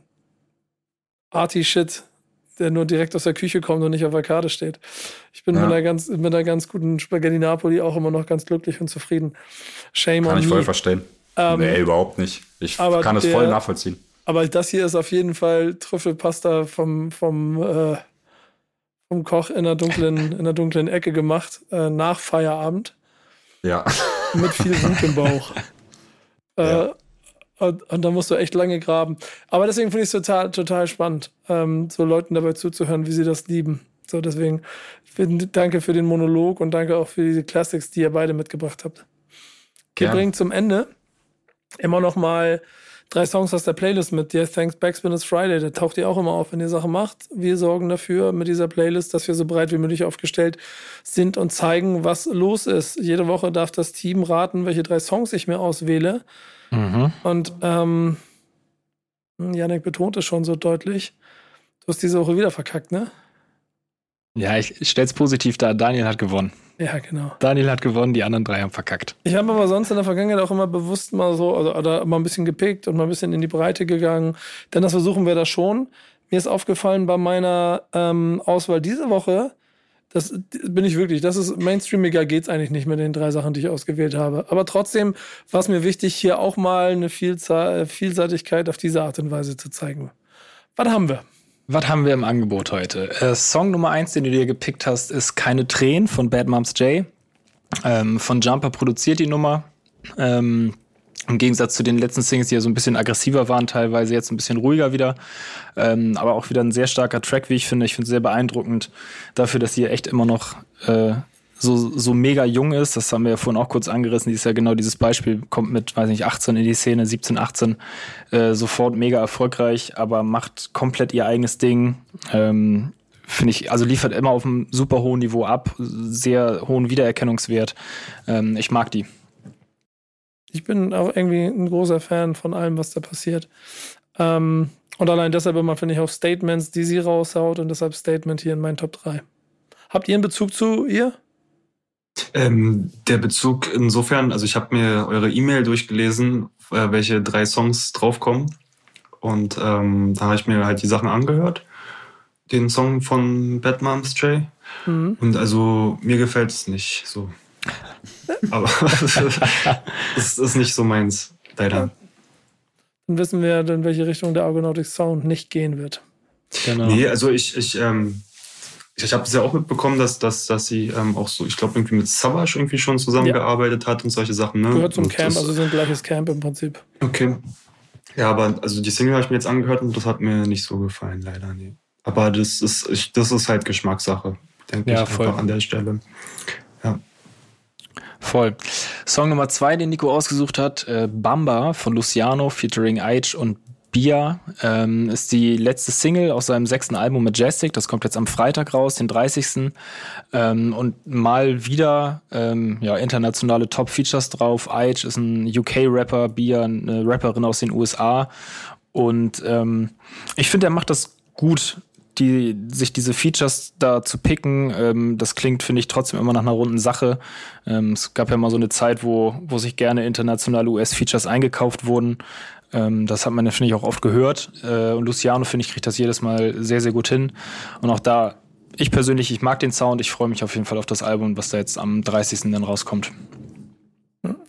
Arty-Shit der nur direkt aus der Küche kommt und nicht auf der Karte steht. Ich bin ja. mit, einer ganz, mit einer ganz guten Spaghetti Napoli auch immer noch ganz glücklich und zufrieden. Shame Kann on ich voll verstehen. Ähm, nee, überhaupt nicht. Ich kann es voll nachvollziehen. Aber das hier ist auf jeden Fall Trüffelpasta vom, vom, äh, vom Koch in der dunklen, <laughs> in der dunklen Ecke gemacht, äh, nach Feierabend. Ja. <laughs> Mit viel Wut im Bauch. ja. Äh, und, und da musst du echt lange graben. Aber deswegen finde ich es total, total spannend, ähm, so Leuten dabei zuzuhören, wie sie das lieben. So, deswegen danke für den Monolog und danke auch für diese Classics, die ihr beide mitgebracht habt. Wir ja. bringen zum Ende immer noch mal drei Songs aus der Playlist mit. Yeah, Thanks Backspin is Friday. Der taucht ihr auch immer auf, wenn ihr Sachen macht. Wir sorgen dafür mit dieser Playlist, dass wir so breit wie möglich aufgestellt sind und zeigen, was los ist. Jede Woche darf das Team raten, welche drei Songs ich mir auswähle. Mhm. Und ähm, Janik betont es schon so deutlich. Du hast diese Woche wieder verkackt, ne? Ja, ich stell's positiv dar. Daniel hat gewonnen. Ja, genau. Daniel hat gewonnen, die anderen drei haben verkackt. Ich habe aber sonst in der Vergangenheit auch immer bewusst mal so, also, oder mal ein bisschen gepickt und mal ein bisschen in die Breite gegangen. Denn das versuchen wir da schon. Mir ist aufgefallen bei meiner ähm, Auswahl diese Woche, das bin ich wirklich, das ist mainstreamiger geht's eigentlich nicht mit den drei Sachen, die ich ausgewählt habe. Aber trotzdem war es mir wichtig, hier auch mal eine Vielzahl, Vielseitigkeit auf diese Art und Weise zu zeigen. Was haben wir? Was haben wir im Angebot heute? Äh, Song Nummer eins, den du dir gepickt hast, ist Keine Tränen von Bad Moms J. Ähm, von Jumper produziert die Nummer. Ähm, Im Gegensatz zu den letzten Singles, die ja so ein bisschen aggressiver waren, teilweise jetzt ein bisschen ruhiger wieder. Ähm, aber auch wieder ein sehr starker Track, wie ich finde. Ich finde es sehr beeindruckend dafür, dass sie echt immer noch äh, so, so mega jung ist. Das haben wir ja vorhin auch kurz angerissen. Die ist ja genau dieses Beispiel, kommt mit, weiß nicht, 18 in die Szene, 17, 18, äh, sofort mega erfolgreich, aber macht komplett ihr eigenes Ding. Ähm, Finde ich, also liefert immer auf einem super hohen Niveau ab, sehr hohen Wiedererkennungswert. Ähm, ich mag die. Ich bin auch irgendwie ein großer Fan von allem, was da passiert. Ähm, und allein deshalb immer finde ich auch Statements, die sie raushaut und deshalb Statement hier in meinen Top 3. Habt ihr einen Bezug zu ihr? Ähm, der Bezug insofern, also ich habe mir eure E-Mail durchgelesen, äh, welche drei Songs draufkommen. Und ähm, da habe ich mir halt die Sachen angehört. Den Song von Bad Moms J. Mhm. Und also mir gefällt es nicht so. <laughs> Aber <laughs> es ist nicht so meins, leider. Dann wissen wir, in welche Richtung der Argonautic Sound nicht gehen wird. Genau. Nee, also ich, ich ähm, ich habe es ja auch mitbekommen, dass, dass, dass sie ähm, auch so, ich glaube, irgendwie mit Savage irgendwie schon zusammengearbeitet ja. hat und solche Sachen. Ne? Gehört zum und Camp, also sind gleiches Camp im Prinzip. Okay. Ja, aber also die Single habe ich mir jetzt angehört und das hat mir nicht so gefallen, leider. Nee. Aber das ist, ich, das ist halt Geschmackssache, denke ja, ich, voll. an der Stelle. Ja. Voll. Song Nummer zwei, den Nico ausgesucht hat, äh, Bamba von Luciano featuring Aitch und Bia ähm, ist die letzte Single aus seinem sechsten Album Majestic. Das kommt jetzt am Freitag raus, den 30. Ähm, und mal wieder ähm, ja, internationale Top-Features drauf. Aitch ist ein UK-Rapper, Bia eine Rapperin aus den USA. Und ähm, ich finde, er macht das gut, die, sich diese Features da zu picken. Ähm, das klingt, finde ich, trotzdem immer nach einer runden Sache. Ähm, es gab ja mal so eine Zeit, wo, wo sich gerne internationale US-Features eingekauft wurden. Ähm, das hat man, finde ich, auch oft gehört. Äh, und Luciano, finde ich, kriegt das jedes Mal sehr, sehr gut hin. Und auch da, ich persönlich, ich mag den Sound. Ich freue mich auf jeden Fall auf das Album, was da jetzt am 30. dann rauskommt.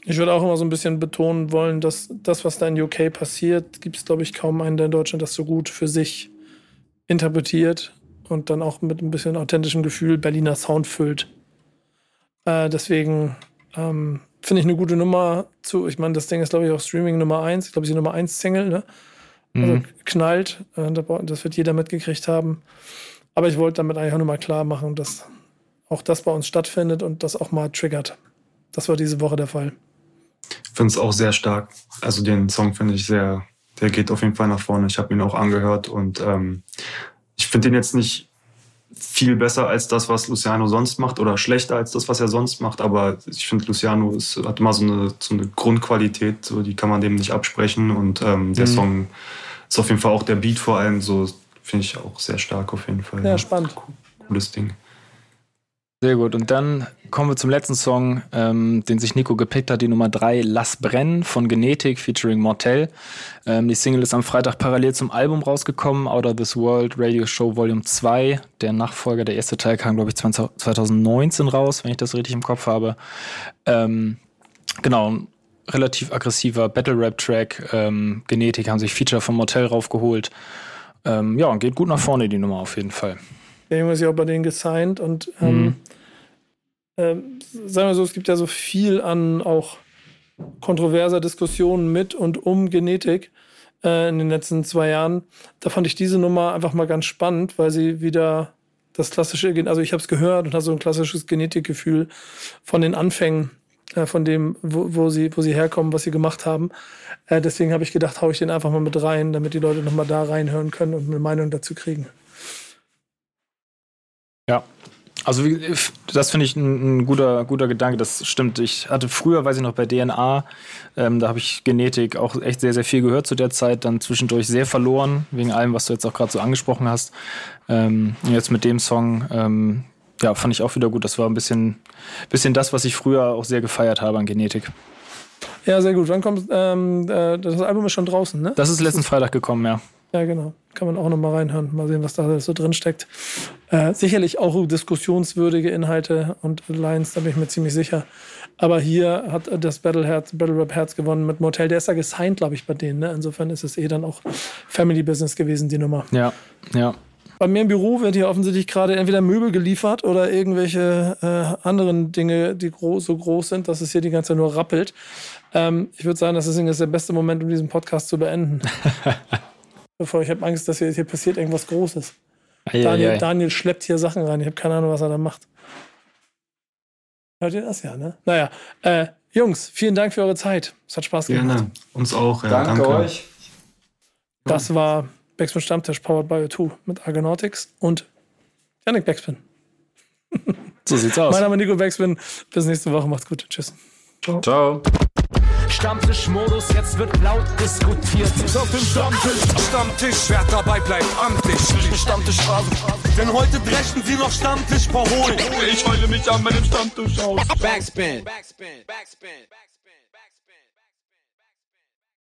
Ich würde auch immer so ein bisschen betonen wollen, dass das, was da in UK passiert, gibt es, glaube ich, kaum einen, der in Deutschland das so gut für sich interpretiert und dann auch mit ein bisschen authentischem Gefühl Berliner Sound füllt. Äh, deswegen ähm, finde ich eine gute Nummer zu. Ich meine, das Ding ist, glaube ich, auch Streaming Nummer 1. Ich glaube, sie Nummer 1 Single, ne? Also mhm. knallt. Äh, das wird jeder mitgekriegt haben. Aber ich wollte damit eigentlich auch nochmal klar machen, dass auch das bei uns stattfindet und das auch mal triggert. Das war diese Woche der Fall. Ich finde es auch sehr stark. Also den Song finde ich sehr, der geht auf jeden Fall nach vorne. Ich habe ihn auch angehört und ähm, ich finde den jetzt nicht viel besser als das, was Luciano sonst macht oder schlechter als das, was er sonst macht. Aber ich finde, Luciano ist, hat immer so eine, so eine Grundqualität, so, die kann man dem nicht absprechen. Und ähm, der mhm. Song ist auf jeden Fall auch der Beat vor allem so, finde ich auch sehr stark auf jeden Fall. Ja, ja. spannend. Cooles Ding. Sehr gut. Und dann kommen wir zum letzten Song, ähm, den sich Nico gepickt hat, die Nummer 3, Lass brennen von Genetik featuring Mortel. Ähm, die Single ist am Freitag parallel zum Album rausgekommen, Out of This World Radio Show Volume 2. Der Nachfolger, der erste Teil kam, glaube ich, 2019 raus, wenn ich das richtig im Kopf habe. Ähm, genau, relativ aggressiver Battle-Rap-Track. Ähm, Genetik haben sich Feature von Mortel raufgeholt. Ähm, ja, und geht gut nach vorne, die Nummer auf jeden Fall. Der Junge ist ja auch bei denen gesigned und ähm, mhm. ähm, sagen wir so, es gibt ja so viel an auch kontroverser Diskussionen mit und um Genetik äh, in den letzten zwei Jahren. Da fand ich diese Nummer einfach mal ganz spannend, weil sie wieder das klassische, also ich habe es gehört und habe so ein klassisches Genetikgefühl von den Anfängen, äh, von dem, wo, wo, sie, wo sie herkommen, was sie gemacht haben. Äh, deswegen habe ich gedacht, haue ich den einfach mal mit rein, damit die Leute nochmal da reinhören können und eine Meinung dazu kriegen. Ja, Also das finde ich ein, ein guter, guter Gedanke. Das stimmt. Ich hatte früher, weiß ich noch, bei DNA, ähm, da habe ich Genetik auch echt sehr, sehr viel gehört zu der Zeit. Dann zwischendurch sehr verloren, wegen allem, was du jetzt auch gerade so angesprochen hast. Ähm, und jetzt mit dem Song, ähm, ja, fand ich auch wieder gut. Das war ein bisschen, bisschen das, was ich früher auch sehr gefeiert habe an Genetik. Ja, sehr gut. Wann kommt ähm, äh, das Album ist schon draußen, ne? Das ist letzten Freitag gekommen, ja. Ja, genau. Kann man auch noch mal reinhören, mal sehen, was da alles so drin steckt. Äh, sicherlich auch diskussionswürdige Inhalte und Lines, da bin ich mir ziemlich sicher. Aber hier hat das Battle Herz, Battle Rap Herz gewonnen mit Motel. Der ist ja gesigned, glaube ich, bei denen. Ne? Insofern ist es eh dann auch Family Business gewesen, die Nummer. Ja, ja. Bei mir im Büro wird hier offensichtlich gerade entweder Möbel geliefert oder irgendwelche äh, anderen Dinge, die gro so groß sind, dass es hier die ganze Zeit nur rappelt. Ähm, ich würde sagen, das ist der beste Moment, um diesen Podcast zu beenden. <laughs> Bevor ich habe Angst, dass hier, hier passiert irgendwas Großes. Daniel, Eieiei. Daniel schleppt hier Sachen rein. Ich habe keine Ahnung, was er da macht. Hört ihr das ja, ne? Naja, äh, Jungs, vielen Dank für eure Zeit. Es hat Spaß gemacht. Gerne. Uns auch. Ja, Danke, euch. Das war Backspin Stammtisch powered by O2 mit Argonautics und Yannick Backspin. So sieht's aus. Mein Name ist Nico Backspin. Bis nächste Woche. Macht's gut. Tschüss. Ciao. Stammtischmodus, jetzt wird laut diskutiert. Auf dem Stammtisch, Stammtisch, wer dabei bleibt, amtlich. Stammtischphase. Denn heute brechen sie noch Stammtisch verholen. Ich heule mich an meinem Stammtisch aus. Backspin. Backspin. Backspin. Backspin.